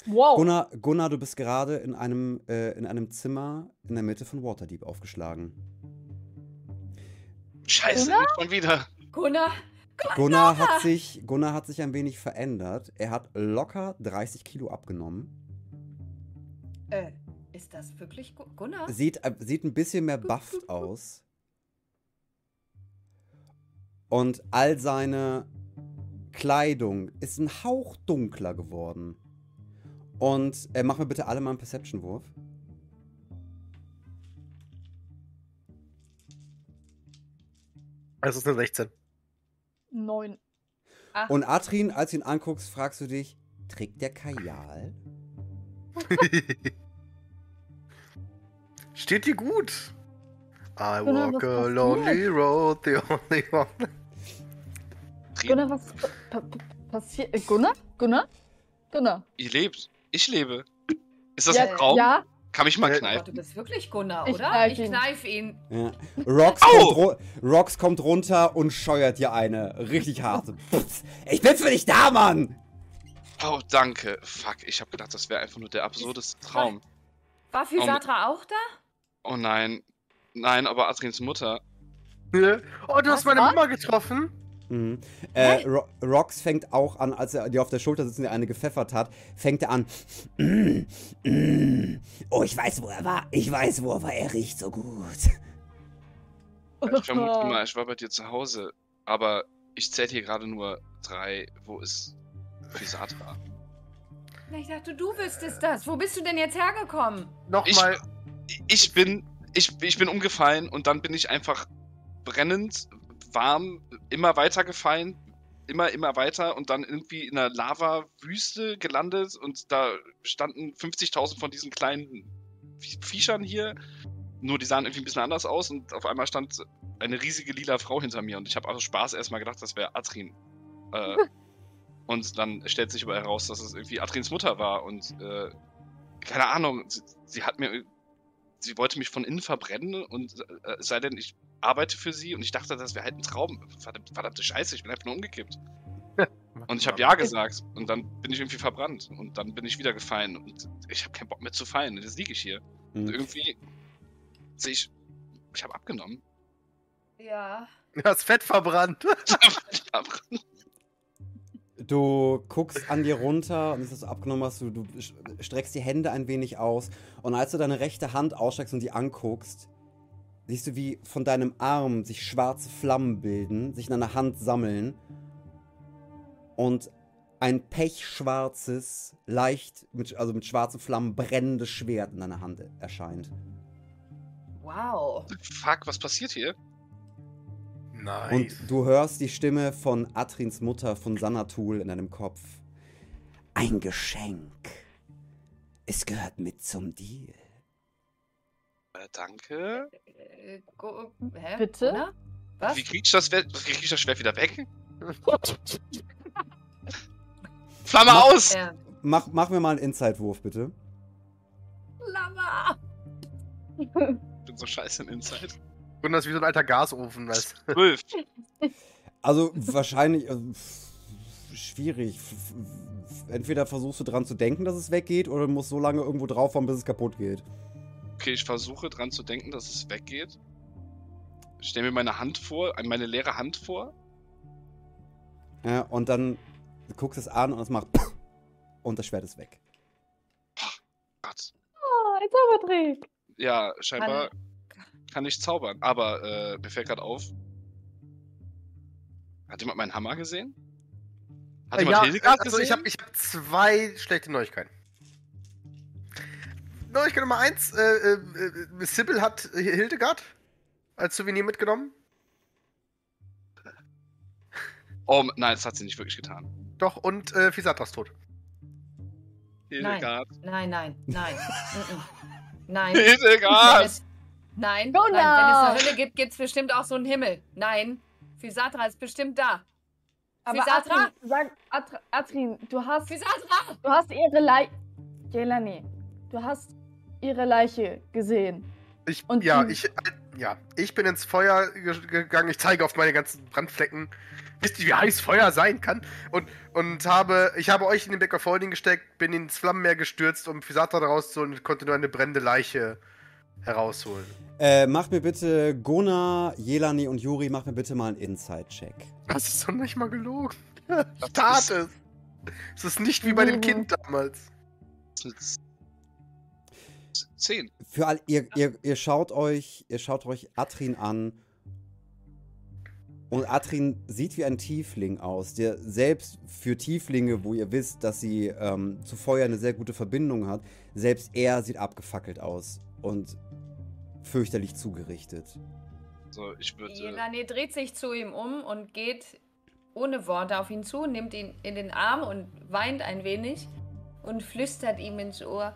Wow. Gunnar, Gunnar, du bist gerade in einem, äh, in einem Zimmer in der Mitte von Waterdeep aufgeschlagen. Scheiße, nicht schon wieder. Gunnar? Gunnar hat, sich, Gunnar hat sich ein wenig verändert. Er hat locker 30 Kilo abgenommen. Äh, ist das wirklich Gu Gunnar? Sieht, äh, sieht ein bisschen mehr bufft aus. Und all seine Kleidung ist ein Hauch dunkler geworden. Und äh, mach mir bitte alle mal einen Perception-Wurf. Es ist eine 16. Neun. Ach, Und Atrin, als du ihn anguckst, fragst du dich, trägt der Kajal? Steht dir gut. I Gunnar, walk a lonely road, the only one. Gunnar, was pa pa passiert? Äh, Gunnar? Gunnar? Gunnar. Ihr lebt. Ich lebe. Ist das ja, ein Traum? Ja, Kann mich mal Äh, oh kneifen? Gott, du bist wirklich Gunnar, Ich oder? kneif ich ihn. kneif ihn. Ja. Rox, kommt Rox kommt runter und scheuert dir eine. Richtig hart. Putz. Ich bin für dich da, Mann! Oh, danke. Fuck, ich habe gedacht, das wäre einfach nur der absurdeste Traum. War Physatra auch da? Oh nein. Nein, aber Adrins Mutter. Oh, du Was? hast meine? Mama getroffen. Mhm. Äh, Ro Rox fängt auch an, als er dir auf der Schulter sitzt und eine gepfeffert hat, fängt er an. Mm, mm. Oh, ich weiß, wo er war. Ich weiß, wo er war. Er riecht so gut. Ich vermute mal, ich war bei dir zu Hause. Aber ich zähle hier gerade nur drei. Wo ist Fisatra? Na, Ich dachte, du wüsstest das. Wo bist du denn jetzt hergekommen? Nochmal. Ich bin. Ich, ich bin umgefallen und dann bin ich einfach brennend, warm, immer weiter gefallen. Immer, immer weiter und dann irgendwie in einer Lava-Wüste gelandet und da standen 50.000 von diesen kleinen Vie- Viechern hier. Nur die sahen irgendwie ein bisschen anders aus und auf einmal stand eine riesige lila Frau hinter mir und ich habe aus Spaß erstmal gedacht, das wäre Atrin. Äh, und dann stellt sich aber heraus, dass es irgendwie Atrins Mutter war und äh, keine Ahnung, sie, sie hat mir, sie wollte mich von innen verbrennen und äh, es sei denn, ich arbeite für sie und ich dachte, das wäre halt ein Traum. Verdammt, verdammte Scheiße, ich bin einfach nur umgekippt. Und ich habe ja gesagt und dann bin ich irgendwie verbrannt und dann bin ich wieder gefallen und ich habe keinen Bock mehr zu fallen. Jetzt liege ich hier. Und Mhm. irgendwie sehe ich, ich habe abgenommen. Ja. Du hast Fett verbrannt. Du guckst an dir runter und dass du abgenommen hast. Du, du streckst die Hände ein wenig aus. Und als du deine rechte Hand ausstreckst und die anguckst, siehst du, wie von deinem Arm sich schwarze Flammen bilden, sich in deiner Hand sammeln und ein pechschwarzes, leicht, mit, also mit schwarzen Flammen brennendes Schwert in deiner Hand erscheint. Wow. Fuck, was passiert hier? Nice. Und du hörst die Stimme von Atrins Mutter von Sanatul in deinem Kopf. Ein Geschenk. Es gehört mit zum Deal. Äh, danke. Äh, go, hä? Bitte? Gunnar? Was? Wie krieg ich das, krieg das Schwert wieder weg? Flamme Mach- aus! Ja. Mach, mach mir mal einen Inside-Wurf, bitte. Lama! Ich bin so scheiße im Inside. Das ist wie so ein alter Gasofen, weißt du? Zwölf. Also wahrscheinlich äh, f- schwierig. Entweder versuchst du dran zu denken, dass es weggeht, oder du musst so lange irgendwo draufhauen, bis es kaputt geht. Okay, ich versuche dran zu denken, dass es weggeht. Ich stelle mir meine Hand vor, äh, meine leere Hand vor. Ja, und dann du guckst es an und es macht und das Schwert ist weg. Gott. Oh, ein Zaubertrick. Ja, scheinbar kann ich zaubern. Aber äh, mir fällt gerade auf. Hat jemand meinen Hammer gesehen? Hat jemand ja, Hildegard also ich gesehen? habe ich hab zwei schlechte Neuigkeiten. Neuigkeit Nummer eins, äh, äh, äh, Sybil hat Hildegard als Souvenir mitgenommen. Oh, nein, das hat sie nicht wirklich getan. Doch, und äh, Fisatras tot. Hildegard. Nein, nein, nein. Mm-mm. Nein. Hildegard! Es, nein, nein, Gunnar! wenn es eine Hölle gibt, gibt es bestimmt auch so einen Himmel. Nein, Fisatra ist bestimmt da. Aber Fisatra? Atrin, sag, Atr Atrin, du hast, Fisatra! du hast ihre Leiche. Jelani, du hast ihre Leiche gesehen. Ich, Und ja, ich, ja, ich bin ins Feuer ge gegangen. Ich zeige auf meine ganzen Brandflecken. Wisst ihr, wie heiß Feuer sein kann? Und, und habe, ich habe euch in den Bäcker Folding gesteckt, bin ins Flammenmeer gestürzt, um Fisatra rauszuholen und konnte nur eine brennende Leiche herausholen. Äh, mach mir bitte Gona, Jelani und Juri, mach mir bitte mal einen Inside-Check. Das ist doch nicht mal gelogen. Ich tat es. Es ist nicht wie bei dem. Kind damals. Zehn. Für all, ihr, ihr, ihr schaut euch, ihr schaut euch Atrin an. Und Atrin sieht wie ein Tiefling aus, der selbst für Tieflinge, wo ihr wisst, dass sie ähm, zu Feuer eine sehr gute Verbindung hat, selbst er sieht abgefackelt aus und fürchterlich zugerichtet. So, ich würde. Jelane dreht sich zu ihm um und geht ohne Worte auf ihn zu, nimmt ihn in den Arm und weint ein wenig und flüstert ihm ins Ohr: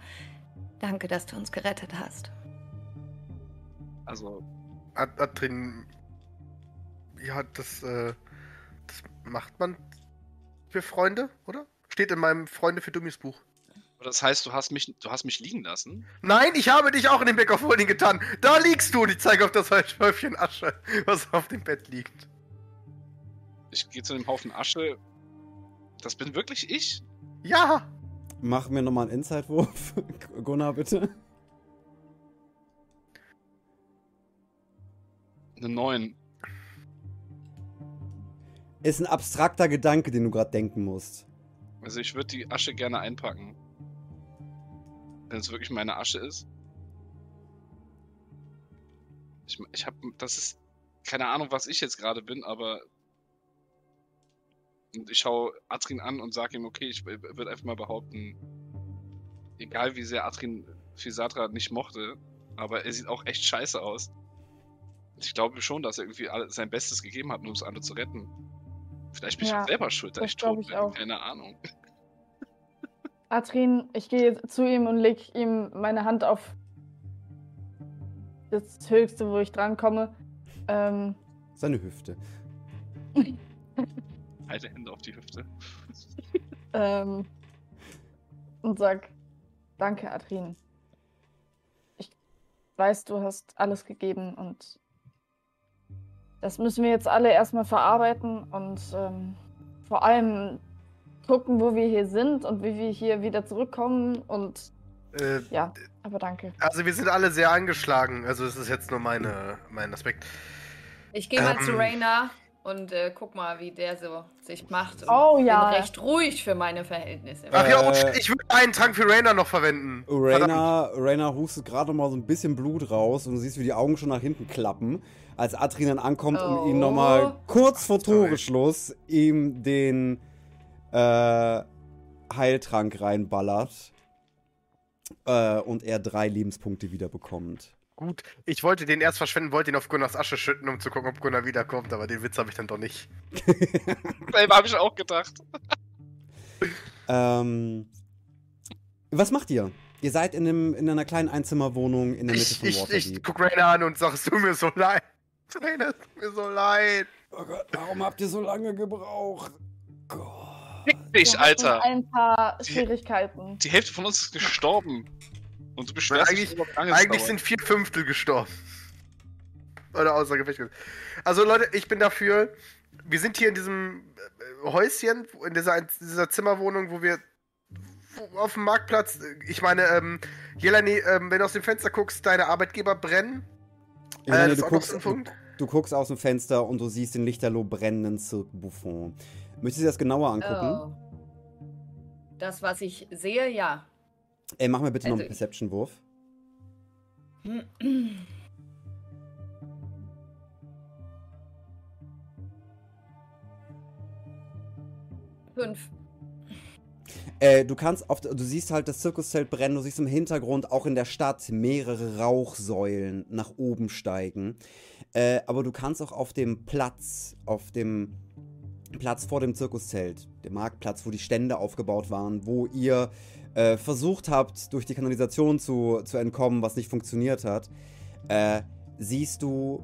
Danke, dass du uns gerettet hast. Also, Ad Adrin. Ja, das, äh, das macht man für Freunde, oder? Steht in meinem Freunde für Dummies Buch. Das heißt, du hast mich, du hast mich liegen lassen. Nein, ich habe dich auch in den Bäcker Folding getan. Da liegst du und ich zeige auf das Häufchen Asche, was auf dem Bett liegt. Ich gehe zu dem Haufen Asche. Das bin wirklich ich? Ja! Mach mir nochmal einen Inside-Wurf, Gunnar, bitte. Eine 9. Ist ein abstrakter Gedanke, den du gerade denken musst. Also ich würde die Asche gerne einpacken. Wenn es wirklich meine Asche ist. Ich, ich habe, das ist keine Ahnung, was ich jetzt gerade bin, aber und ich schaue Atrin an und sage ihm, okay, ich würde einfach mal behaupten, egal wie sehr Atrin Fisatra nicht mochte, aber er sieht auch echt scheiße aus. Ich glaube schon, dass er irgendwie sein Bestes gegeben hat, um es andere zu retten. Vielleicht bin ich Ja, auch selber schuld, dass das ich tot ich bin. auch. Keine Ahnung. Atrin, ich gehe zu ihm und leg ihm meine Hand auf das Höchste, wo ich drankomme. Ähm, Seine Hüfte. Halte Hände auf die Hüfte. ähm, und sag, danke, Adrien. Ich weiß, du hast alles gegeben und das müssen wir jetzt alle erstmal verarbeiten und ähm, vor allem gucken, wo wir hier sind und wie wir hier wieder zurückkommen und Äh, ja, aber danke. also wir sind alle sehr angeschlagen. Also es ist jetzt nur meine, mein Aspekt. Ich gehe mal Ähm. zu Raina und äh, guck mal, wie der so sich macht. Und Oh ja. Bin recht ruhig für meine Verhältnisse. Ach ja, Äh, und shit, ich würde einen Trank für Rainer noch verwenden. Verdammt. Rainer, Rainer hustet gerade noch mal so ein bisschen Blut raus und du siehst, wie die Augen schon nach hinten klappen, als Atrin dann ankommt Oh. noch mal kurz vor. Toreschluss ihm den äh, Heiltrank reinballert äh, und er drei Lebenspunkte wieder bekommt. Gut, ich wollte den erst verschwenden, wollte ihn auf Gunnars Asche schütten, um zu gucken, ob Gunnar wiederkommt, aber den Witz habe ich dann doch nicht. Selber habe ich auch gedacht. Ähm, was macht ihr? Ihr seid in, einem, in einer kleinen Einzimmerwohnung in der Mitte Ich, von ich, ich Waterdeep. guck Rainer an und sag, es tut mir so leid. Rainer, es tut mir so leid. oh Gott, warum habt ihr so lange gebraucht? Gott. Fick dich, Wir Alter. Ein paar Schwierigkeiten. Die Hälfte von uns ist gestorben. Und du beschwerst Eigentlich- es Eigentlich dauert. sind vier Fünftel gestorben. Oder außer Gefecht. Also Leute, ich bin dafür. Wir sind hier in diesem äh, Häuschen, in dieser, in dieser Zimmerwohnung, wo wir auf dem Marktplatz, äh, ich meine, ähm, Jelani, ähm, wenn du aus dem Fenster guckst, deine Arbeitgeber brennen. Meine, das du, guckst, Punkt. du guckst aus dem Fenster und du siehst den lichterloh brennenden Cirque Buffon. Möchtest du das genauer angucken? Oh. Das, was ich sehe, ja. Ey, mach mir bitte noch Also einen ich- Perception-Wurf. Fünf. Äh, du kannst auf, du siehst halt das Zirkuszelt brennen, du siehst im Hintergrund auch in der Stadt mehrere Rauchsäulen nach oben steigen. Äh, aber du kannst auch auf dem Platz, auf dem Platz vor dem Zirkuszelt, dem Marktplatz, wo die Stände aufgebaut waren, wo ihr äh, versucht habt, durch die Kanalisation zu, zu entkommen, was nicht funktioniert hat, äh, siehst du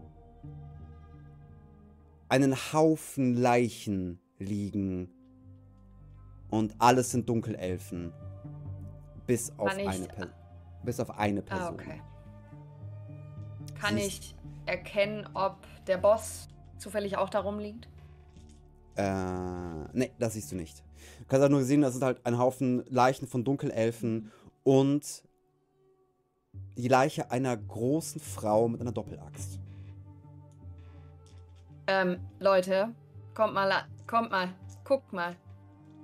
einen Haufen Leichen liegen. Und alles sind Dunkelelfen. Bis auf, Kann eine, per bis auf eine Ah, Person. okay. Kann Siehst- ich erkennen, ob der Boss zufällig auch darum liegt? Äh, nee, das siehst du nicht. Du kannst halt nur sehen, das sind halt ein Haufen Leichen von Dunkelelfen und die Leiche einer großen Frau mit einer Doppelaxt. Ähm, Leute, kommt mal, kommt mal, guckt mal.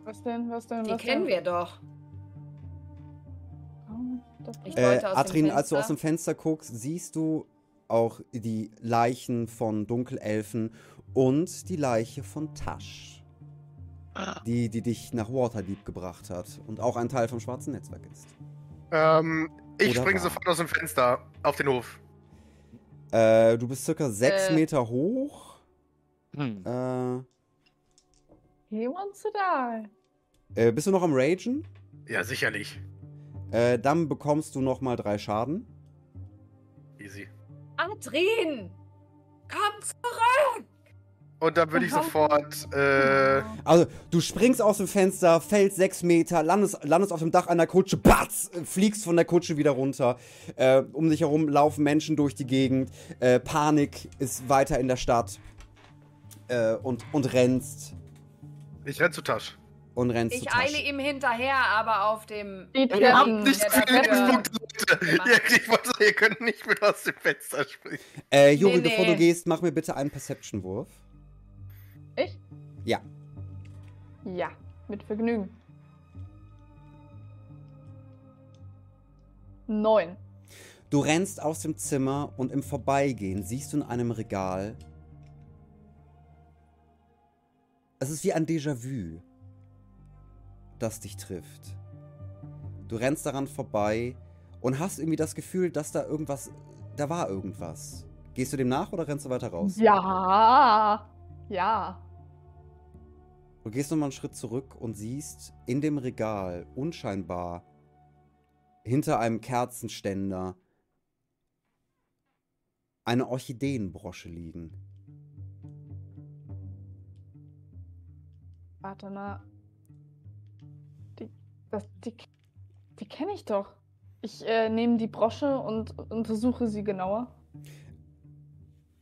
Was denn? Was denn? Die was kennen denn? wir doch. Das- Ich Äh, Atrin, als du aus dem Fenster guckst, siehst du auch die Leichen von Dunkelelfen und die Leiche von Tasch. Ah. Die, die dich nach Waterdeep gebracht hat und auch ein Teil vom schwarzen Netzwerk ist. Ähm, ich Oder springe war. sofort aus dem Fenster auf den Hof. Äh, du bist circa sechs Äh. Meter hoch. Hm. Äh, He wants to die. äh, bist du noch am Ragen? Ja, sicherlich. Äh, dann bekommst du nochmal drei Schaden. Easy. Adrin! Komm zurück! Und dann würde ich sofort, äh, Also, du springst aus dem Fenster, fällst sechs Meter, landest, landest auf dem Dach einer Kutsche, batz, fliegst von der Kutsche wieder runter. Äh, um dich herum laufen Menschen durch die Gegend. Äh, Panik ist weiter in der Stadt. Äh, und, und rennst. ich renn zu Tasch. Und rennst Ich zu Tasch. eile ihm hinterher, aber auf dem. Ihr habt Treppen. nicht Ja, viele danke. Lebenspunkte, Leute. Ich wollte sagen, ihr könnt nicht mit aus dem Fenster springen. Äh, Juri, Nee, bevor du nee. gehst, mach mir bitte einen Perception-Wurf. Ja. Ja, mit Vergnügen. Neun. Du rennst aus dem Zimmer und im Vorbeigehen siehst du in einem Regal. Es ist wie ein Déjà-vu, das dich trifft. Du rennst daran vorbei und hast irgendwie das Gefühl, dass da irgendwas. Da war irgendwas. Gehst du dem nach oder rennst du weiter raus? Ja. Ja. Du gehst nochmal einen Schritt zurück und siehst in dem Regal unscheinbar hinter einem Kerzenständer eine Orchideenbrosche liegen. Warte mal. Die, das, die, die kenne ich doch. Ich äh, nehme die Brosche und untersuche sie genauer.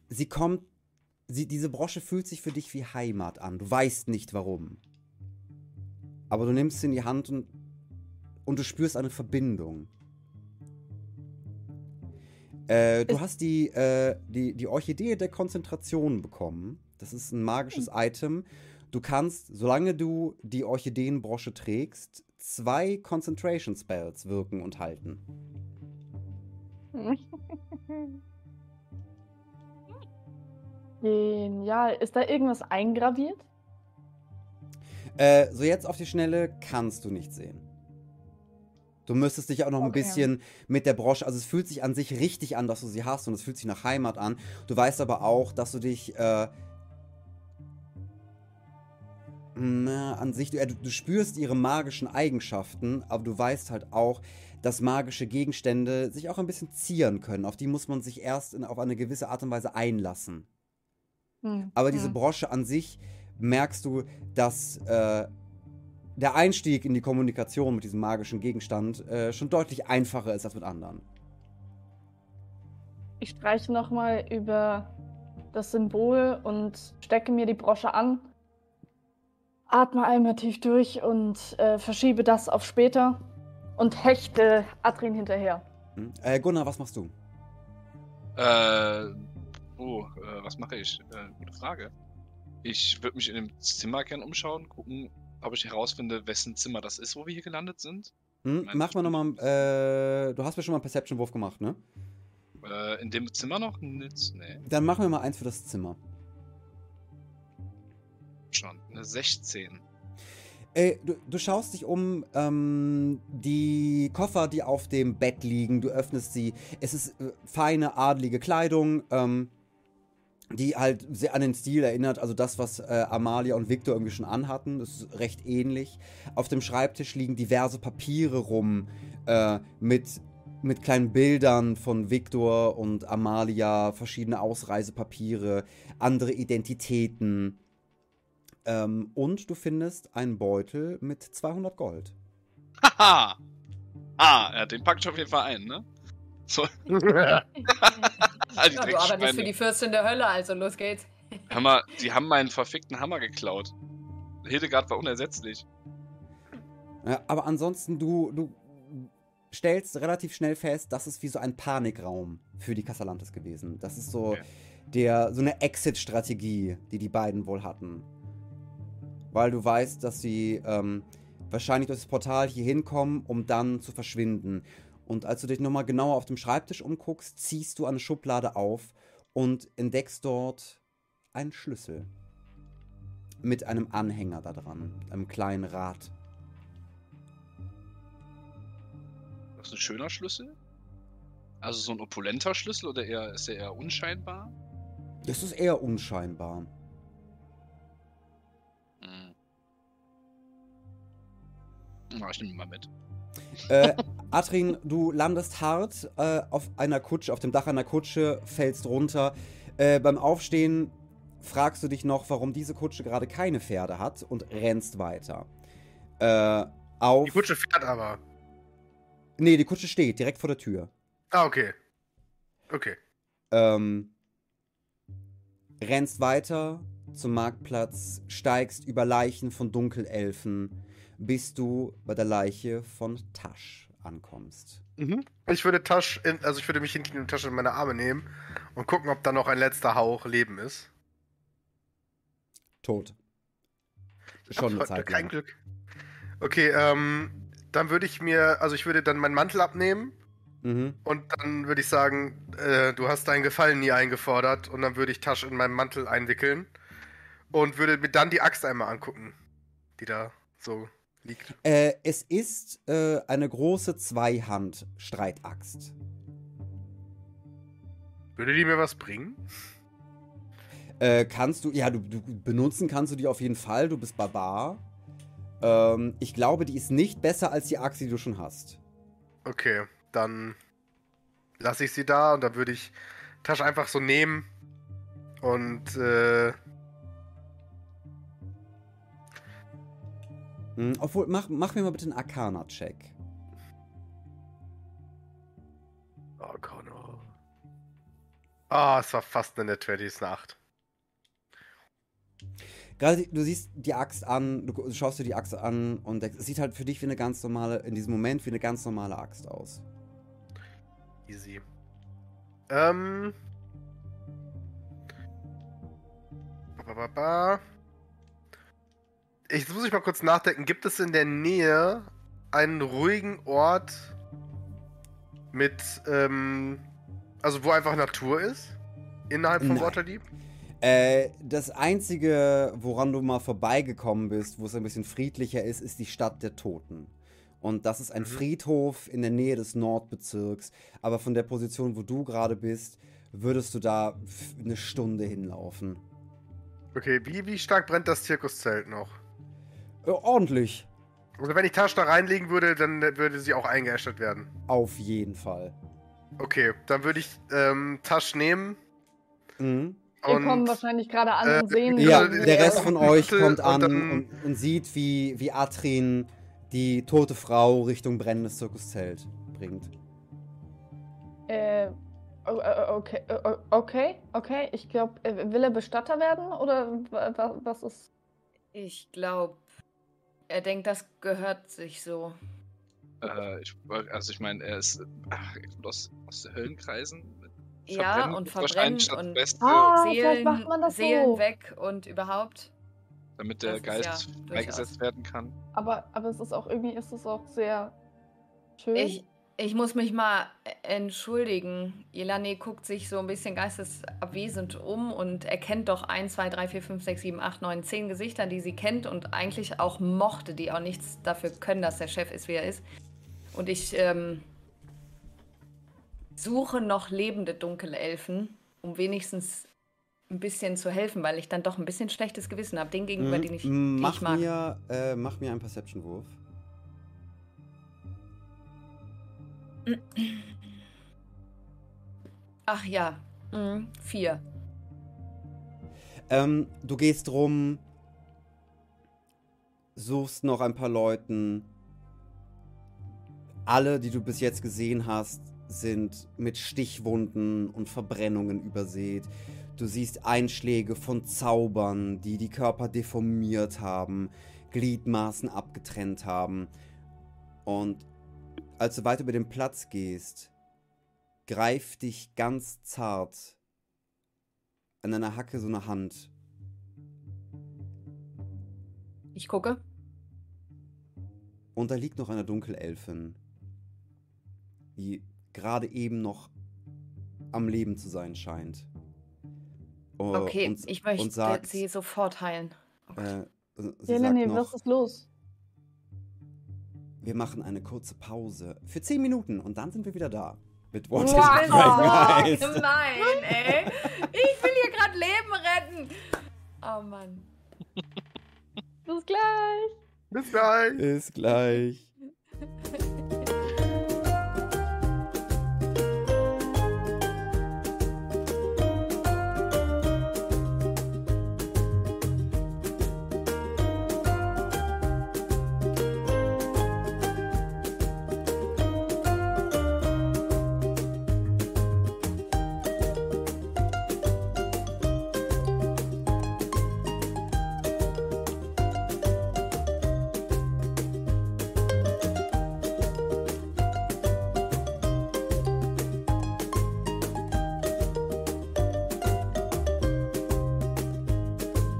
Sie kommt. Sie, diese Brosche fühlt sich für dich wie Heimat an. Du weißt nicht warum. Aber du nimmst sie in die Hand und, und du spürst eine Verbindung. Äh, du hast die, äh, die, die Orchidee der Konzentration bekommen. Das ist ein magisches Item. Du kannst, solange du die Orchideenbrosche trägst, zwei Concentration Spells wirken und halten. Genial. Ist da irgendwas eingraviert? Äh, so jetzt auf die Schnelle kannst du nicht sehen. Du müsstest dich auch noch ein Okay. bisschen mit der Brosche, also es fühlt sich an sich richtig an, dass du sie hast und es fühlt sich nach Heimat an. Du weißt aber auch, dass du dich äh, na, an sich, du, du, du spürst ihre magischen Eigenschaften, aber du weißt halt auch, dass magische Gegenstände sich auch ein bisschen zieren können. Auf die muss man sich erst in, auf eine gewisse Art und Weise einlassen. Hm, Aber diese. Brosche an sich merkst du, dass äh, der Einstieg in die Kommunikation mit diesem magischen Gegenstand äh, schon deutlich einfacher ist als mit anderen. Ich streiche nochmal über das Symbol und stecke mir die Brosche an. Atme einmal tief durch und äh, verschiebe das auf später und hechte Adrin hinterher. Hm? Äh, Gunnar, was machst du? Äh, oh, äh, was mache ich? Äh, gute Frage. Ich würde mich in dem Zimmer gerne umschauen, gucken, ob ich herausfinde, wessen Zimmer das ist, wo wir hier gelandet sind. Hm? Nein, Mach mal nochmal, äh, du hast mir schon mal einen Perception-Wurf gemacht, ne? Äh, in dem Zimmer noch? Nix, nee, Dann machen wir mal eins für das Zimmer. schon. Eine 16. Äh, du, du schaust dich um, ähm, die Koffer, die auf dem Bett liegen, du öffnest sie. Es ist äh, feine, adlige Kleidung, ähm, die halt sehr an den Stil erinnert. Also das, was äh, Amalia und Victor irgendwie schon anhatten, ist recht ähnlich. Auf dem Schreibtisch liegen diverse Papiere rum äh, mit, mit kleinen Bildern von Victor und Amalia, verschiedene Ausreisepapiere, andere Identitäten. Ähm, und du findest einen Beutel mit 200 Gold. Haha! Ah, ja, den packt ich auf jeden Fall ein, ne? So, die Ja, du arbeitest für die Fürstin der Hölle, also los geht's. Hör mal, die haben meinen verfickten Hammer geklaut. Hildegard war unersetzlich. Ja, aber ansonsten, du, du stellst relativ schnell fest, das ist wie so ein Panikraum für die Casalantes gewesen. Das ist so, Okay. der, so eine Exit-Strategie, die die beiden wohl hatten. Weil du weißt, dass sie ähm, wahrscheinlich durch das Portal hier hinkommen, um dann zu verschwinden. Und als du dich nochmal genauer auf dem Schreibtisch umguckst, ziehst du eine Schublade auf und entdeckst dort einen Schlüssel. Mit einem Anhänger da dran, einem kleinen Rad. Das ist ein schöner Schlüssel? Also so ein opulenter Schlüssel oder eher, ist der eher unscheinbar? Das ist eher unscheinbar. Hm. Na, ich nehme ihn mal mit. Äh, Adrin, du landest hart äh, auf einer Kutsche, auf dem Dach einer Kutsche, fällst runter. Äh, beim Aufstehen fragst du dich noch, warum diese Kutsche gerade keine Pferde hat und rennst weiter. Äh, auf. Die Kutsche fährt aber. Nee, die Kutsche steht direkt vor der Tür. Ah, okay. Okay. Ähm, rennst weiter zum Marktplatz, steigst über Leichen von Dunkelelfen, bis du bei der Leiche von Tasch ankommst. Ich würde Tasch, in, also ich würde mich hinten in die Tasche in meine Arme nehmen und gucken, ob da noch ein letzter Hauch Leben ist. Tot. Schon eine Zeit Kein lang. Glück. Okay, ähm, dann würde ich mir, also ich würde dann meinen Mantel abnehmen Mhm. und dann würde ich sagen, äh, du hast deinen Gefallen nie eingefordert und dann würde ich Tasch in meinen Mantel einwickeln und würde mir dann die Axt einmal angucken, die da so. Äh, es ist äh, eine große Zweihand-Streitaxt. Würde die mir was bringen? Äh, kannst du, ja, du, du benutzen kannst du die auf jeden Fall, du bist Barbar. Ähm, ich glaube, die ist nicht besser als die Axt, die du schon hast. Okay, dann lasse ich sie da und dann würde ich Tasch einfach so nehmen und äh, Hm, obwohl, mach, mach mir mal bitte einen Arcana-Check. Oh, Connor. Ah, es war fast eine Net 20, ist eine 8. Gerade, du siehst die Axt an, du schaust dir die Axt an und denkst, es sieht halt für dich wie eine ganz normale, in diesem Moment wie eine ganz normale Axt aus. Easy. Ähm. ba, ba. Ich jetzt muss ich mal kurz nachdenken. Gibt es in der Nähe einen ruhigen Ort mit, ähm, also wo einfach Natur ist? Innerhalb von Nein. Waterdeep? Äh, das einzige, woran du mal vorbeigekommen bist, wo es ein bisschen friedlicher ist, ist die Stadt der Toten. Und das ist ein Mhm. Friedhof in der Nähe des Nordbezirks. Aber von der Position, wo du gerade bist, würdest du da eine Stunde hinlaufen. Okay, wie, wie stark brennt das Zirkuszelt noch? Äh, ordentlich. Also wenn ich Tasch da reinlegen würde, dann würde sie auch eingeäschert werden. Auf jeden Fall. Okay, dann würde ich ähm, Tasch nehmen Mhm. Wir und kommen wahrscheinlich gerade an äh, und sehen. Ja, der äh, Rest von euch und kommt an dann- und, und sieht, wie, wie Atrin die tote Frau Richtung brennendes Zirkuszelt bringt. Äh, o- o- okay, o- o- okay, okay. Ich glaube, will er Bestatter werden oder wa- wa- was ist? Ich glaube, er denkt, das gehört sich so. Äh, ich, also ich meine, er ist ach, aus, aus den Höllenkreisen. Ja, und verbrennen das und- Beste, Ah, vielleicht Seelen, macht man das Seelen so. weg und überhaupt. damit der das Geist ja durchaus. freigesetzt werden kann. Aber, aber es ist auch irgendwie, ist es auch sehr schön. Ich, ich muss mich mal entschuldigen. Ilani guckt sich so ein bisschen geistesabwesend um und erkennt doch 1, 2, 3, 4, 5, 6, 7, 8, 9, 10 Gesichter, die sie kennt und eigentlich auch mochte, die auch nichts dafür können, dass der Chef ist, wie er ist. Und ich ähm, suche noch lebende Dunkelelfen, um wenigstens ein bisschen zu helfen, weil ich dann doch ein bisschen schlechtes Gewissen habe, den gegenüber, Mhm. den ich, mach, ich mag. Mir, äh, mach mir einen Perception-Wurf. Ach ja, mhm. vier. Ähm, du gehst rum, suchst noch ein paar Leuten. Alle, die du bis jetzt gesehen hast, sind mit Stichwunden und Verbrennungen übersät. Du siehst Einschläge von Zaubern, die die Körper deformiert haben, Gliedmaßen abgetrennt haben. Und als du weiter über den Platz gehst, greift dich ganz zart an deiner Hacke so eine Hand. Ich gucke. Und da liegt noch eine Dunkelelfin, die gerade eben noch am Leben zu sein scheint. Oh, Okay, und, ich möchte und sagt, sie sofort heilen. Oh äh, sie ja, sagt nee, noch, was ist los? Wir machen eine kurze Pause für 10 Minuten und dann sind wir wieder da. Mit Oh, Waterdeep Geist. gemein, ey. Ich will hier gerade Leben retten. Oh Mann. Bis gleich. bis gleich. Bis gleich.